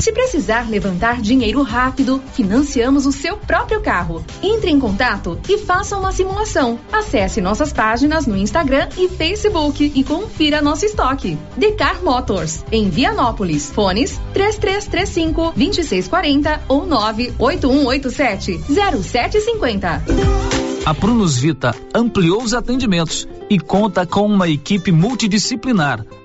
Se precisar levantar dinheiro rápido, financiamos o seu próprio carro. Entre em contato e faça uma simulação. Acesse nossas páginas no Instagram e Facebook e confira nosso estoque. Decar Motors, em Vianópolis. Fones 3335 2640 ou 98187 0750. A Prunus Vita ampliou os atendimentos e conta com uma equipe multidisciplinar,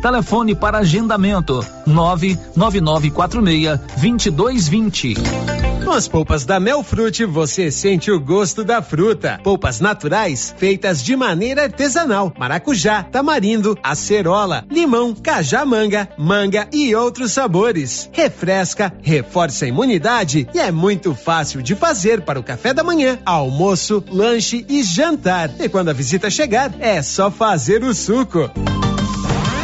Telefone para agendamento: 99946 2220. Com as polpas da Melfrute, você sente o gosto da fruta. Polpas naturais, feitas de maneira artesanal. Maracujá, tamarindo, acerola, limão, cajamanga, manga e outros sabores. Refresca, reforça a imunidade e é muito fácil de fazer para o café da manhã, almoço, lanche e jantar. E quando a visita chegar, é só fazer o suco.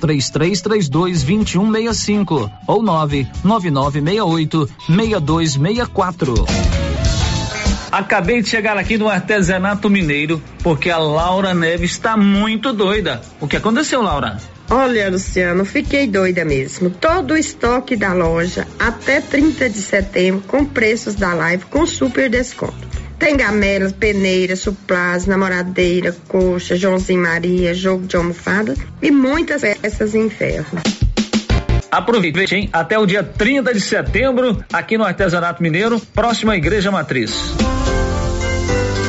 3332 2165 ou 99968 6264. Acabei de chegar aqui no artesanato mineiro porque a Laura Neves está muito doida. O que aconteceu, Laura? Olha, Luciano, fiquei doida mesmo. Todo o estoque da loja até 30 de setembro com preços da live com super desconto. Tem gamelas, peneiras, suplás, namoradeira, coxa, Joãozinho Maria, jogo de almofada e muitas peças em ferro. Aproveite, hein? Até o dia 30 de setembro, aqui no Artesanato Mineiro, próximo à Igreja Matriz.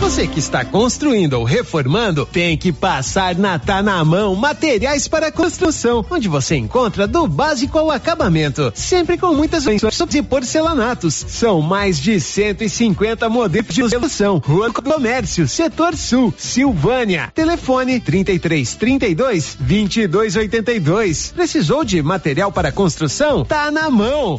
Você que está construindo ou reformando, tem que passar na Tá na Mão Materiais para Construção, onde você encontra do básico ao acabamento, sempre com muitas opções e porcelanatos. São mais de 150 modelos de solução. Rua Comércio, Setor Sul, Silvânia. Telefone 33 32 22 82. Precisou de material para construção? Tá na mão.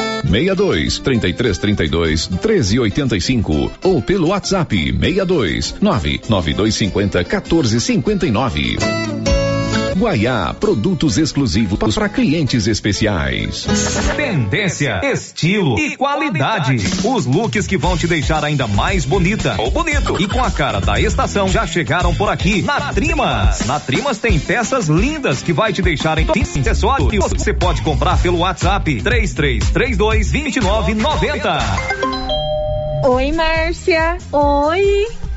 62 33 32 13 85 ou pelo WhatsApp 62 99250 14 59. Guaiá, produtos exclusivos para clientes especiais. Tendência, estilo e qualidade. Os looks que vão te deixar ainda mais bonita ou bonito e com a cara da estação já chegaram por aqui na Trimas. Na Trimas tem peças lindas que vai te deixar em acessórios. Você pode comprar pelo WhatsApp 3332 2990. Oi, Márcia. Oi.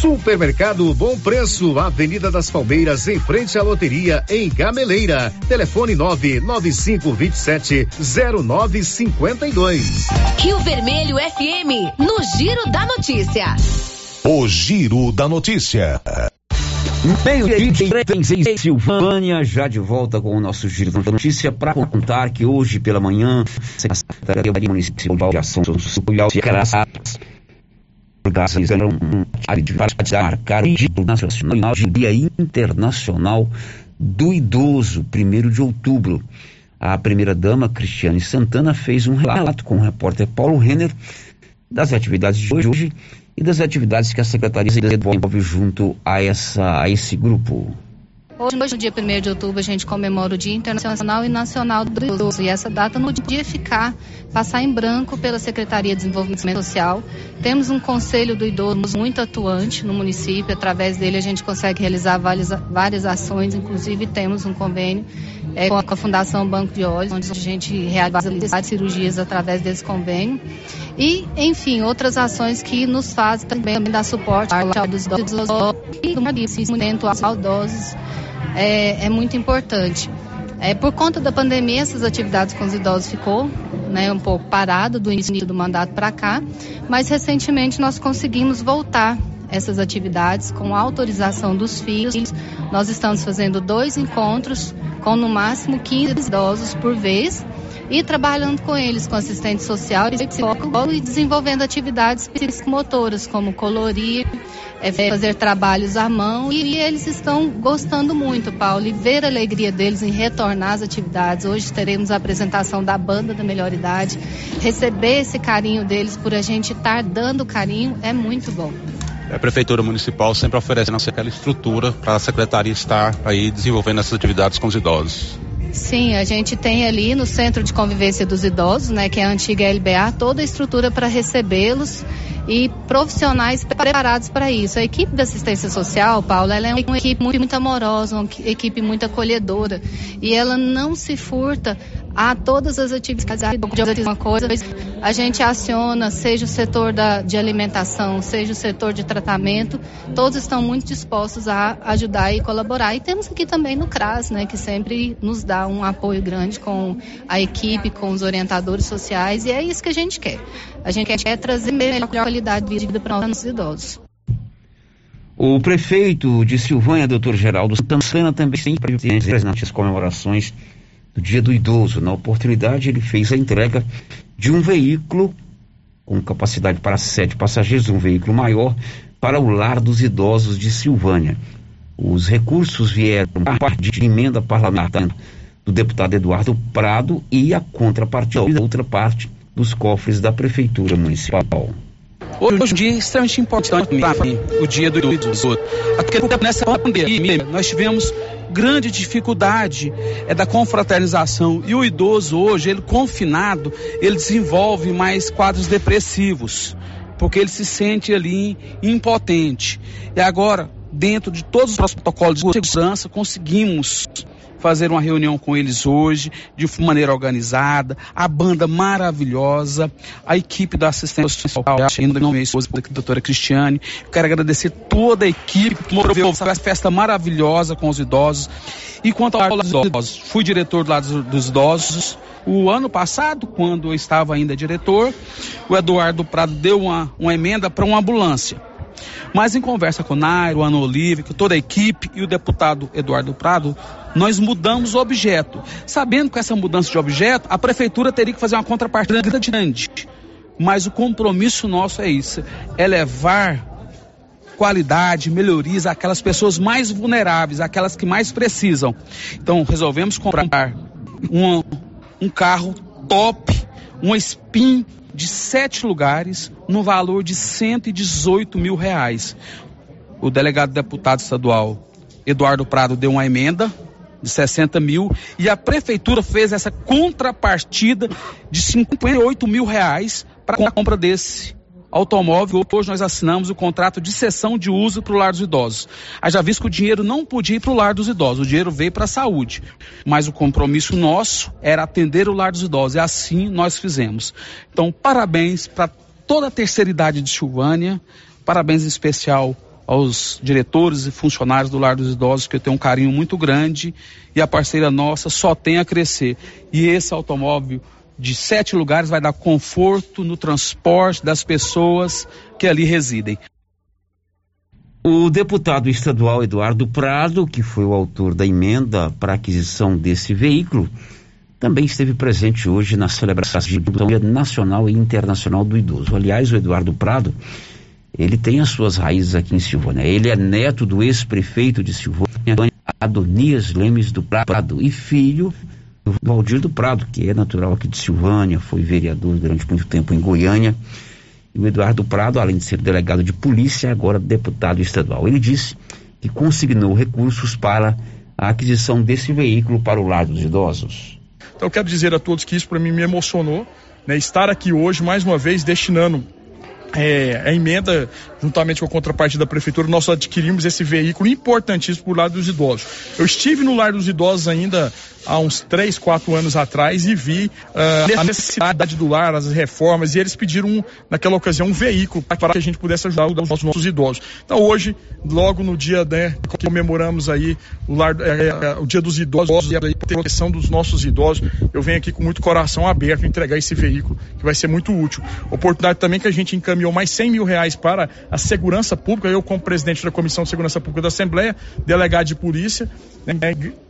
Supermercado Bom Preço, Avenida das Palmeiras, em frente à loteria, em Gameleira. Telefone 99527 0952. Rio Vermelho FM, no Giro da Notícia. O Giro da Notícia. Meio dia Silvânia, já de volta com o nosso Giro da Notícia para contar que hoje pela manhã, a Secretaria Municipal de Ação Social organizaram um de marcar o Dia Nacional de Dia Internacional do Idoso, primeiro de outubro. A primeira-dama, Cristiane Santana, fez um relato com o repórter Paulo Renner das atividades de hoje e das atividades que a Secretaria desenvolve junto a, essa, a esse grupo. Hoje, no dia 1 de outubro, a gente comemora o Dia Internacional e Nacional do Idoso. E essa data não podia ficar, passar em branco pela Secretaria de Desenvolvimento Social. Temos um Conselho do Idoso muito atuante no município. Através dele, a gente consegue realizar várias, várias ações. Inclusive, temos um convênio é, com a Fundação Banco de Olhos, onde a gente realiza cirurgias através desse convênio. E, enfim, outras ações que nos fazem também dar suporte aos idosos e aos idosos é, é muito importante. É, por conta da pandemia, essas atividades com os idosos ficou né, um pouco parado do início do mandato para cá, mas recentemente nós conseguimos voltar essas atividades com autorização dos filhos. Nós estamos fazendo dois encontros com no máximo 15 idosos por vez e trabalhando com eles com assistente social e psicólogo e desenvolvendo atividades psicomotoras como colorir, é, fazer trabalhos à mão e, e, eles estão gostando muito, Paulo, e ver a alegria deles em retornar às atividades. Hoje teremos a apresentação da banda da melhor idade, receber esse carinho deles por a gente estar dando carinho é muito bom. A Prefeitura Municipal sempre oferecendo aquela estrutura para a Secretaria estar aí desenvolvendo essas atividades com os idosos. Sim, a gente tem ali no Centro de Convivência dos Idosos, né, que é a antiga LBA, toda a estrutura para recebê-los e profissionais preparados para isso. A equipe da assistência social, Paula, ela é uma equipe muito, muito amorosa, uma equipe muito acolhedora e ela não se furta a todas as atividades de uma coisa, a gente aciona, seja o setor da, de alimentação, seja o setor de tratamento, todos estão muito dispostos a ajudar e colaborar. E temos aqui também no CRAS, né, que sempre nos dá um apoio grande com a equipe, com os orientadores sociais, e é isso que a gente quer. A gente quer trazer melhor qualidade de vida para os nossos idosos. O prefeito de Silvânia, doutor Geraldo Santana, também tem presente nas comemorações do Dia do Idoso. Na oportunidade, ele fez a entrega de um veículo com capacidade para sete passageiros, um veículo maior, para o lar dos idosos de Silvânia. Os recursos vieram a partir de emenda parlamentar do deputado Eduardo Prado e a contrapartida, a outra parte, dos cofres da Prefeitura Municipal. Hoje é um dia extremamente importante para mim, o dia do idoso. Até nessa pandemia nós tivemos grande dificuldade é da confraternização e o idoso hoje, ele confinado, ele desenvolve mais quadros depressivos, porque ele se sente ali impotente. E agora, dentro de todos os protocolos de segurança, conseguimos fazer uma reunião com eles hoje, de maneira organizada, a banda maravilhosa, a equipe da assistência social, ainda não minha esposa, a doutora Cristiane. Eu quero agradecer toda a equipe que promoveu essa festa maravilhosa com os idosos. E quanto aos idosos, fui diretor do lado dos idosos. O ano passado, quando eu estava ainda diretor, o Eduardo Prado deu uma, uma emenda para uma ambulância. Mas em conversa com o Nairo, Ana Olive, com toda a equipe e o deputado Eduardo Prado, nós mudamos o objeto. Sabendo que essa mudança de objeto, a prefeitura teria que fazer uma contrapartida grande. Mas o compromisso nosso é isso: é levar qualidade, melhorias àquelas pessoas mais vulneráveis, aquelas que mais precisam. Então resolvemos comprar um, um carro top, uma Spin de sete lugares, no valor de 118 mil reais. O delegado deputado estadual Eduardo Prado deu uma emenda de 60 mil e a prefeitura fez essa contrapartida de 58 mil reais para a compra desse automóvel. Hoje nós assinamos o contrato de cessão de uso para o lar dos idosos. Haja visto que o dinheiro não podia ir para o lar dos idosos, o dinheiro veio para a saúde. Mas o compromisso nosso era atender o lar dos idosos, e assim nós fizemos. Então, parabéns para toda a terceira idade de Silvânia, parabéns em especial aos diretores e funcionários do Lar dos Idosos, que eu tenho um carinho muito grande, e a parceira nossa só tem a crescer. E esse automóvel de sete lugares vai dar conforto no transporte das pessoas que ali residem. O deputado estadual Eduardo Prado, que foi o autor da emenda para aquisição desse veículo, também esteve presente hoje na celebração do Dia Nacional e Internacional do Idoso. Aliás, o Eduardo Prado ele tem as suas raízes aqui em Silvânia. Ele é neto do ex-prefeito de Silvânia, Adonias Lemes do Prado, e filho Valdir do Prado, que é natural aqui de Silvânia, foi vereador durante muito tempo em Goiânia. E o Eduardo Prado, além de ser delegado de polícia, é agora deputado estadual. Ele disse que consignou recursos para a aquisição desse veículo para o lar dos idosos. Então eu quero dizer a todos que isso para mim me emocionou, né, estar aqui hoje mais uma vez destinando é, a emenda, juntamente com a contraparte da prefeitura, nós adquirimos esse veículo importantíssimo para o lado dos idosos. Eu estive no lar dos idosos ainda há uns 3, 4 anos atrás e vi uh, a necessidade do lar, as reformas, e eles pediram, naquela ocasião, um veículo para que a gente pudesse ajudar os nossos idosos. Então, hoje, logo no dia, né, que comemoramos aí o, lar, é, é, o dia dos idosos e a proteção dos nossos idosos, eu venho aqui com muito coração aberto entregar esse veículo, que vai ser muito útil. Oportunidade também que a gente encaminhou mais 100 mil reais para a segurança pública, eu como presidente da Comissão de Segurança Pública da Assembleia, delegado de polícia, né,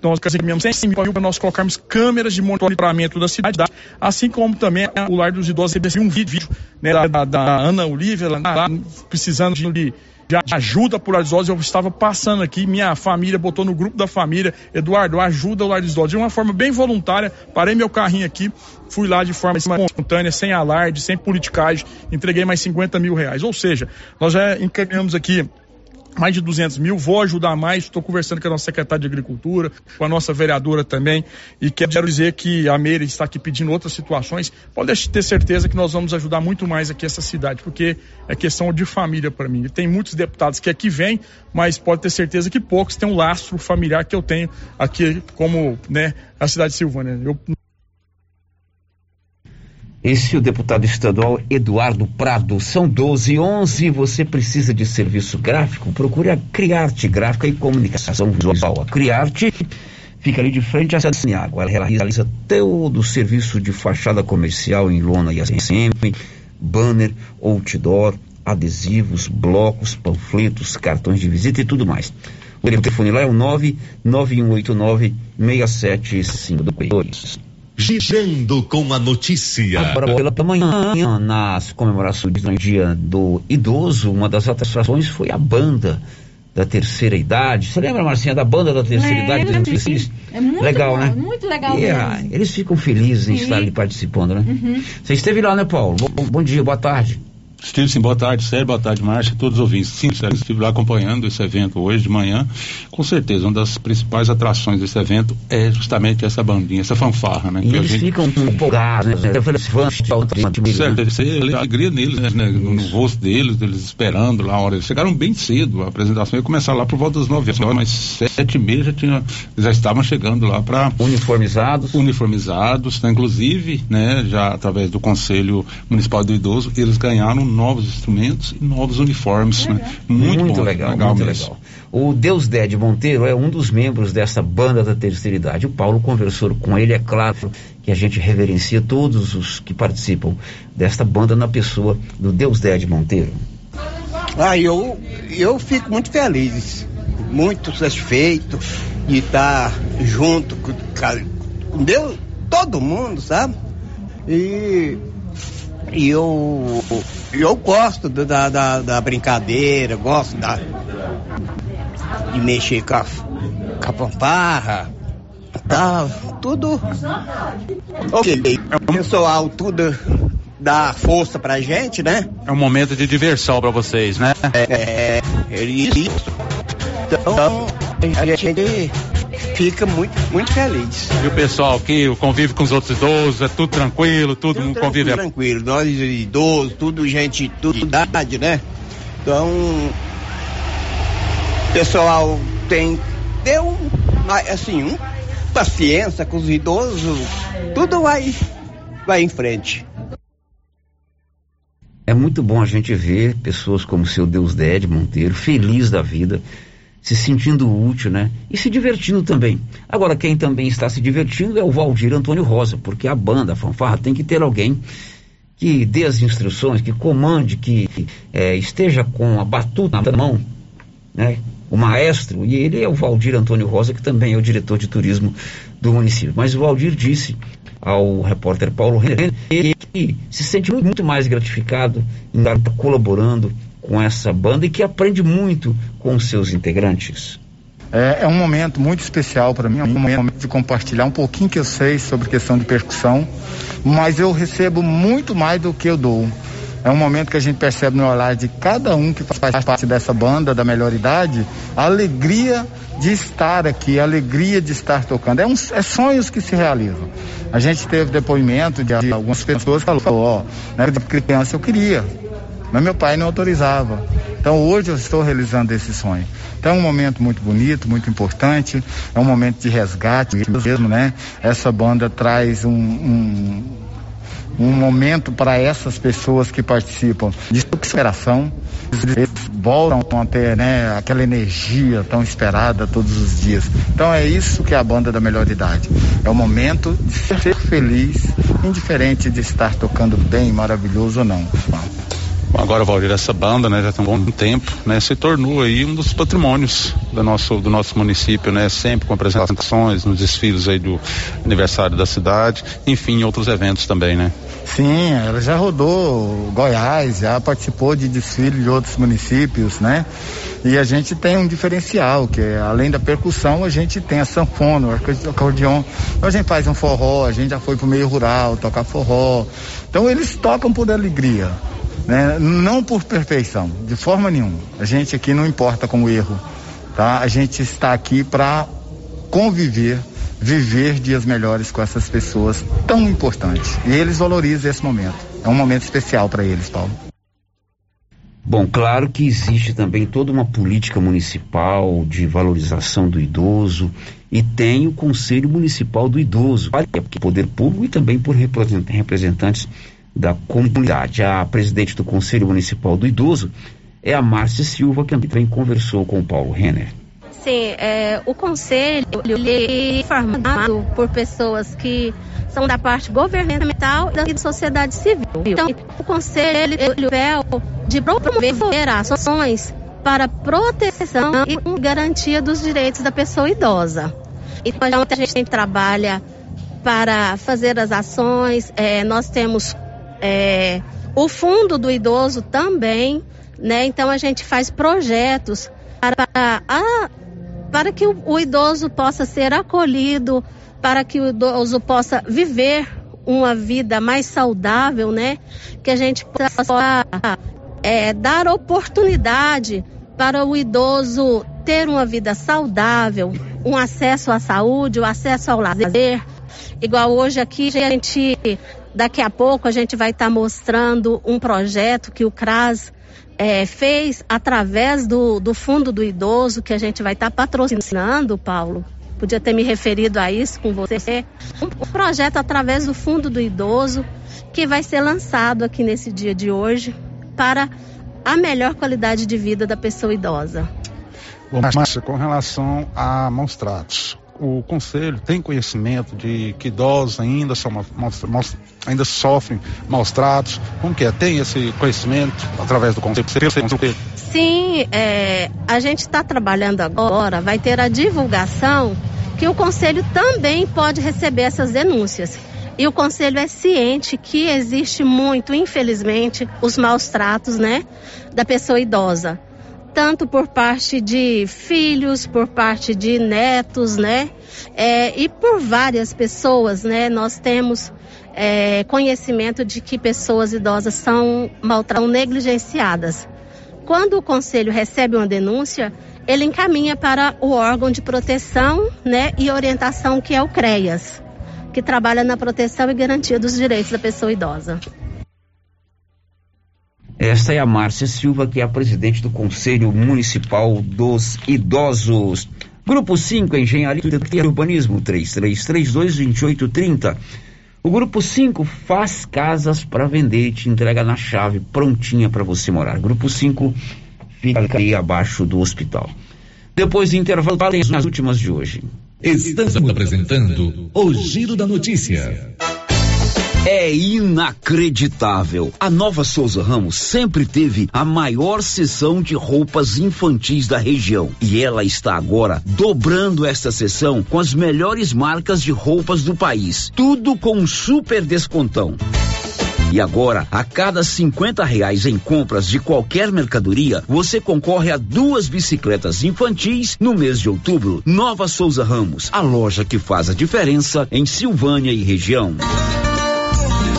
nós encaminhamos 100 mil para nós colocarmos câmeras de monitoramento da cidade, assim como também o Lar dos Idosos. Recebeu um vídeo né, da, da, Ana Olivia, lá, precisando de, de ajuda por Lar dos Idosos. Eu estava passando aqui, minha família botou no grupo da família, Eduardo, ajuda o Lar dos Idosos. De uma forma bem voluntária, parei meu carrinho aqui, fui lá de forma espontânea, sem alarde, sem politicagem, entreguei mais 50 mil reais. Ou seja, nós já encaminhamos aqui mais de 200 mil, vou ajudar mais, estou conversando com a nossa secretária de Agricultura, com a nossa vereadora também, e quero dizer que a Meire está aqui pedindo outras situações, pode ter certeza que nós vamos ajudar muito mais aqui essa cidade, porque é questão de família para mim. Tem muitos deputados que aqui vêm, mas pode ter certeza que poucos têm um lastro familiar que eu tenho aqui como, né, a cidade de Silvânia. Eu esse é o deputado estadual Eduardo Prado. São 12 e 11. Você precisa de serviço gráfico? Procure a Criarte Gráfica e Comunicação Visual. A Criarte fica ali de frente à Saniago. Ela realiza todo o serviço de fachada comercial em lona e ACM, banner, outdoor, adesivos, blocos, panfletos, cartões de visita e tudo mais. O telefone lá é o 99189 6752. Girando com a notícia. Agora, pela manhã, nas comemorações do Dia do Idoso, uma das atrações foi a banda da terceira idade. Você lembra, Marcinha, da banda da terceira é, idade? Sim. É muito legal, bom, né? Muito legal e, ah, Eles ficam felizes em sim. estar ali participando, né? Uhum. Você esteve lá, né, Paulo? Bom, bom dia, boa tarde. Sim, boa tarde, Sérgio, boa tarde, Márcia, todos os ouvintes. Sim, Sérgio, estive lá acompanhando esse evento hoje de manhã. Com certeza, uma das principais atrações desse evento é justamente essa bandinha, essa fanfarra, né? E eles gente... ficam empolgados, né? Certo, isso aí, a alegria neles, né? No, no, rosto deles, eles esperando lá a hora. Eles chegaram bem cedo, a apresentação ia começar lá por volta das nove horas, mas sete e meia já, tinha, já estavam chegando lá para... Uniformizados. Uniformizados, né? inclusive, né? Já através do Conselho Municipal do Idoso, eles ganharam novos instrumentos e novos uniformes. Né? Muito, muito bom, legal, legal muito mesmo. legal. O Deus Ded Monteiro é um dos membros dessa banda da terceira idade. O Paulo conversou com ele, é claro que a gente reverencia todos os que participam desta banda na pessoa do Deus Ded Monteiro. Ah, eu, eu fico muito feliz, muito satisfeito de estar junto com, com Deus, todo mundo, sabe? E e eu, eu gosto da, da, da brincadeira, gosto da, de mexer com a, com a pamparra, tá, tudo ok. O pessoal tudo dá força pra gente, né? É um momento de diversão pra vocês, né? É, é isso. Então, a gente fica muito, muito feliz. E o pessoal que convive com os outros idosos, é tudo tranquilo, tudo, tudo mundo convive. Tranquilo, nós idosos, tudo gente, tudo idade, né? Então, o pessoal tem, deu, assim, um, paciência com os idosos, tudo vai, vai em frente. É muito bom a gente ver pessoas como o seu Deus Ded Monteiro, feliz da vida, se sentindo útil, né? E se divertindo também. Agora, quem também está se divertindo é o Valdir Antônio Rosa, porque a banda, a fanfarra, tem que ter alguém que dê as instruções, que comande, que é, esteja com a batuta na mão, né? O maestro, e ele é o Valdir Antônio Rosa, que também é o diretor de turismo do município. Mas o Valdir disse ao repórter Paulo Renner que se sente muito mais gratificado em estar colaborando com essa banda e que aprende muito com seus integrantes. É, é um momento muito especial para mim, é um momento de compartilhar um pouquinho que eu sei sobre questão de percussão, mas eu recebo muito mais do que eu dou. É um momento que a gente percebe no olhar de cada um que faz parte dessa banda da melhor idade, a alegria de estar aqui, a alegria de estar tocando. É, um, é sonhos que se realizam. A gente teve depoimento de algumas pessoas que falou, ó, na época de criança eu queria, mas meu pai não autorizava. Então hoje eu estou realizando esse sonho. Então é um momento muito bonito, muito importante, é um momento de resgate mesmo, né? Essa banda traz um, um, um momento para essas pessoas que participam de superação. Eles voltam a ter né, aquela energia tão esperada todos os dias. Então é isso que é a banda da melhor idade. É o momento de ser feliz, indiferente de estar tocando bem, maravilhoso ou não. Agora, Valdir, essa banda, né, já tem um bom tempo, né, se tornou aí um dos patrimônios do nosso, do nosso município, né, sempre com apresentações nos desfiles aí do aniversário da cidade, enfim, outros eventos também, né? Sim, ela já rodou Goiás, já participou de desfile de outros municípios, né? E a gente tem um diferencial, que é, além da percussão, a gente tem a sanfona, o acordeon. Então a gente faz um forró, a gente já foi pro meio rural tocar forró. Então eles tocam por alegria. Né? Não por perfeição, de forma nenhuma. A gente aqui não importa com o erro, tá? A gente está aqui para conviver, viver dias melhores com essas pessoas tão importantes. E eles valorizam esse momento. É um momento especial para eles, Paulo. Bom, claro que existe também toda uma política municipal de valorização do idoso e tem o Conselho Municipal do Idoso, poder público e também por representantes da comunidade. A presidente do Conselho Municipal do Idoso é a Márcia Silva, que também conversou com o Paulo Renner. Sim, é, o conselho ele é formado por pessoas que são da parte governamental e da sociedade civil. Então, o conselho ele, ele o de promover ações para proteção e garantia dos direitos da pessoa idosa. Então, a gente trabalha para fazer as ações, é, nós temos é, o fundo do idoso também, né? Então a gente faz projetos para, a, para que o, o idoso possa ser acolhido, para que o idoso possa viver uma vida mais saudável, né? Que a gente possa é, dar oportunidade para o idoso ter uma vida saudável, um acesso à saúde, o um acesso ao lazer. Igual hoje aqui a gente Daqui a pouco a gente vai estar tá mostrando um projeto que o CRAS é, fez através do, do Fundo do Idoso, que a gente vai estar tá patrocinando, Paulo. Podia ter me referido a isso com você. Um, um projeto através do Fundo do Idoso, que vai ser lançado aqui nesse dia de hoje para a melhor qualidade de vida da pessoa idosa. Bom, Márcia, com relação a maus tratos, o conselho tem conhecimento de que idosos ainda são ainda sofrem maus tratos? Como que é? Tem esse conhecimento através do conselho? Sim, é, a gente está trabalhando agora, vai ter a divulgação que o conselho também pode receber essas denúncias. E o conselho é ciente que existe muito, infelizmente, os maus tratos, né, da pessoa idosa tanto por parte de filhos, por parte de netos, né? É, e por várias pessoas, né? Nós temos é, conhecimento de que pessoas idosas são maltratadas, negligenciadas. Quando o conselho recebe uma denúncia, ele encaminha para o órgão de proteção, né? E orientação que é o CREAS, que trabalha na proteção e garantia dos direitos da pessoa idosa. Esta é a Márcia Silva, que é a presidente do Conselho Municipal dos Idosos. Grupo 5, Engenharia e Urbanismo, 3332-2830. O Grupo 5 faz casas para vender e te entrega na chave, prontinha para você morar. Grupo 5 fica aí abaixo do hospital. Depois do intervalo, tem as últimas de hoje. Estamos apresentando o Giro da Notícia. É inacreditável. A Nova Souza Ramos sempre teve a maior seção de roupas infantis da região. E ela está agora dobrando esta seção com as melhores marcas de roupas do país. Tudo com um super descontão. E agora, a cada 50 reais em compras de qualquer mercadoria, você concorre a duas bicicletas infantis no mês de outubro. Nova Souza Ramos, a loja que faz a diferença em Silvânia e região.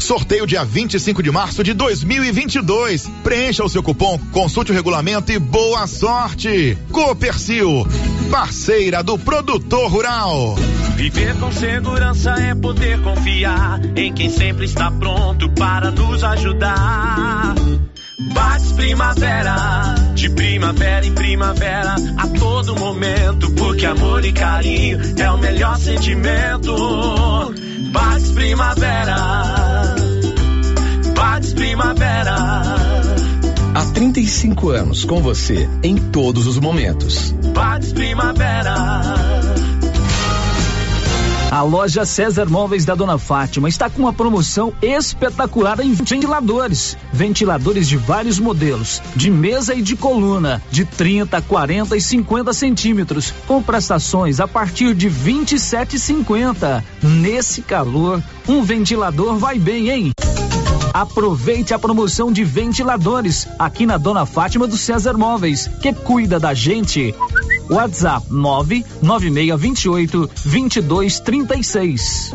Sorteio dia 25 de março de 2022. Preencha o seu cupom, consulte o regulamento e boa sorte. Copercil, parceira do produtor rural. Viver com segurança é poder confiar em quem sempre está pronto para nos ajudar. Bates Primavera, de primavera em primavera, a todo momento, porque amor e carinho é o melhor sentimento. Bates Primavera, Primavera. Há 35 anos com você em todos os momentos. Bates Primavera. A loja César Móveis da Dona Fátima está com uma promoção espetacular em ventiladores. Ventiladores de vários modelos, de mesa e de coluna, de 30, 40 e 50 centímetros, com prestações a partir de 27,50. Nesse calor, um ventilador vai bem, hein? Aproveite a promoção de ventiladores aqui na Dona Fátima do César Móveis, que cuida da gente. WhatsApp 99628 2236.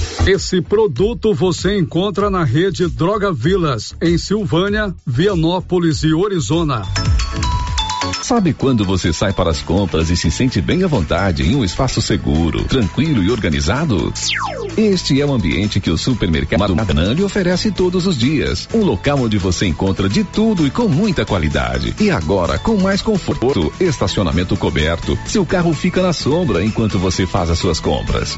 Esse produto você encontra na rede Droga Vilas, em Silvânia, Vianópolis e Orizona. Sabe quando você sai para as compras e se sente bem à vontade em um espaço seguro, tranquilo e organizado? Este é o ambiente que o supermercado Maracanã lhe oferece todos os dias. Um local onde você encontra de tudo e com muita qualidade. E agora com mais conforto, estacionamento coberto. Seu carro fica na sombra enquanto você faz as suas compras.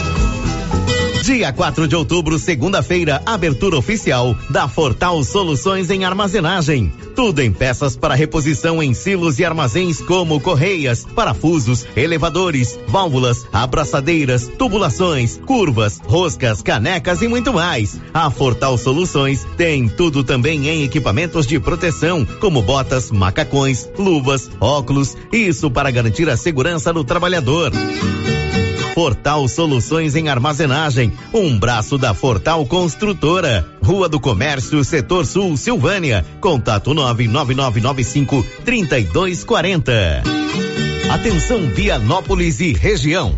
Dia 4 de outubro, segunda-feira, abertura oficial da Fortal Soluções em Armazenagem. Tudo em peças para reposição em silos e armazéns como correias, parafusos, elevadores, válvulas, abraçadeiras, tubulações, curvas, roscas, canecas e muito mais. A Fortal Soluções tem tudo também em equipamentos de proteção, como botas, macacões, luvas, óculos, isso para garantir a segurança do trabalhador. Fortal Soluções em Armazenagem, um braço da Fortal Construtora. Rua do Comércio, Setor Sul, Silvânia. Contato 99995 3240. Atenção Vianópolis e região.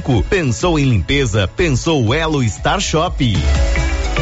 Pensou em limpeza? Pensou Elo Star Shop.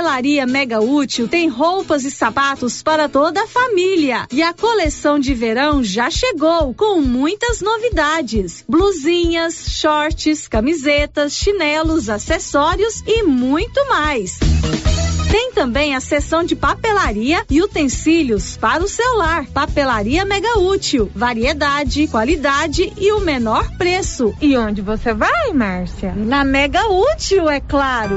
Papelaria Mega Útil tem roupas e sapatos para toda a família. E a coleção de verão já chegou com muitas novidades: blusinhas, shorts, camisetas, chinelos, acessórios e muito mais. Tem também a seção de papelaria e utensílios para o celular. Papelaria Mega Útil. Variedade, qualidade e o menor preço. E onde você vai, Márcia? Na Mega Útil, é claro.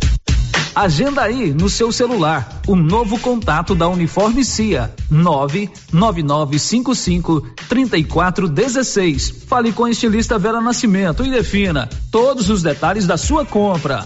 Agenda aí no seu celular o novo contato da Uniforme CIA 99955 3416. Fale com a estilista Vera Nascimento e defina todos os detalhes da sua compra.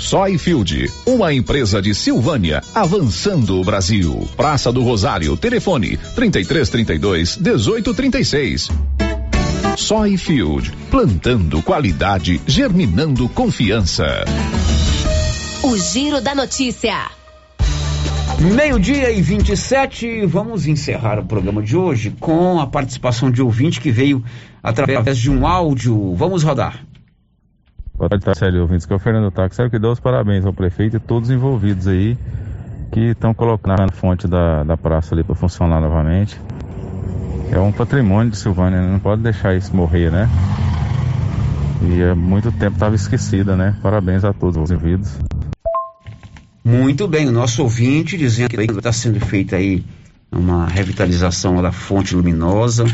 Soyfield, uma empresa de Silvânia, avançando o Brasil. Praça do Rosário, telefone 3332 1836. Soyfield, plantando qualidade, germinando confiança. O Giro da Notícia. Meio-dia e 27, vamos encerrar o programa de hoje com a participação de ouvinte que veio através de um áudio. Vamos rodar. Boa tarde, Tarcélio, ouvintes, que é o Fernando Tax. Quero que dê os parabéns ao prefeito e todos os envolvidos aí que estão colocando a fonte da, da praça ali para funcionar novamente. É um patrimônio de Silvânia, né? não pode deixar isso morrer, né? E há muito tempo estava esquecida, né? Parabéns a todos os envolvidos. Muito bem, o nosso ouvinte dizendo que está sendo feita aí uma revitalização da fonte luminosa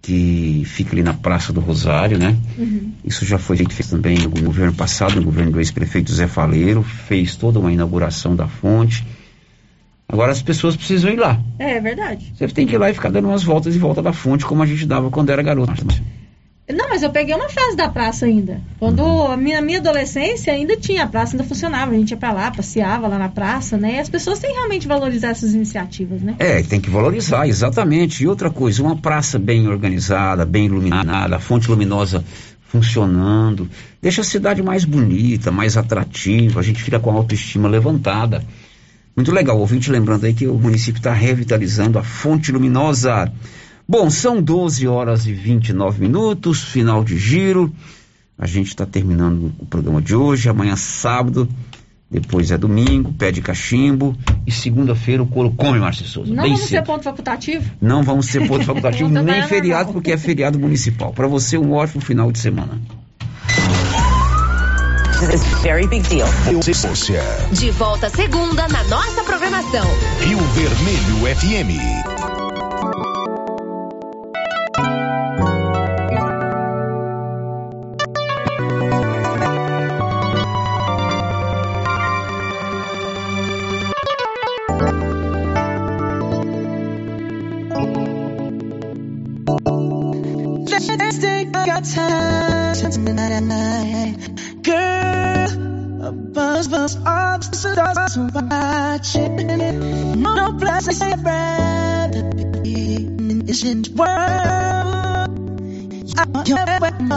que fica ali na Praça do Rosário, né? Uhum. Isso já foi feito também no governo passado, no governo do ex-prefeito Zé Faleiro, fez toda uma inauguração da fonte. Agora as pessoas precisam ir lá. É, é verdade. Você tem que ir lá e ficar dando umas voltas em volta da fonte, como a gente dava quando era garoto. Não, mas eu peguei uma fase da praça ainda. Quando a minha, minha adolescência ainda tinha, a praça ainda funcionava. A gente ia pra lá, passeava lá na praça, né? E as pessoas têm que realmente valorizar essas iniciativas, né? É, tem que valorizar, exatamente. E outra coisa, uma praça bem organizada, bem iluminada, a fonte luminosa funcionando, deixa a cidade mais bonita, mais atrativa, a gente fica com a autoestima levantada. Muito legal, ouvinte lembrando aí que o município está revitalizando a fonte luminosa. Bom, são 12 horas e 29 minutos, final de giro. A gente está terminando o programa de hoje. Amanhã, sábado, depois é domingo, pé de cachimbo. E segunda-feira o couro come, Márcio Souza. Não bem vamos cedo. ser ponto facultativo? Não vamos ser ponto [laughs] facultativo, nem feriado, normal. porque é feriado municipal. Para você, um ótimo final de semana. This is very big deal. De volta segunda na nossa programação. Rio Vermelho FM. night. Girl, a buzz buzz up, so that's watching it. No place I'd rather be in this world. I'm your weapon.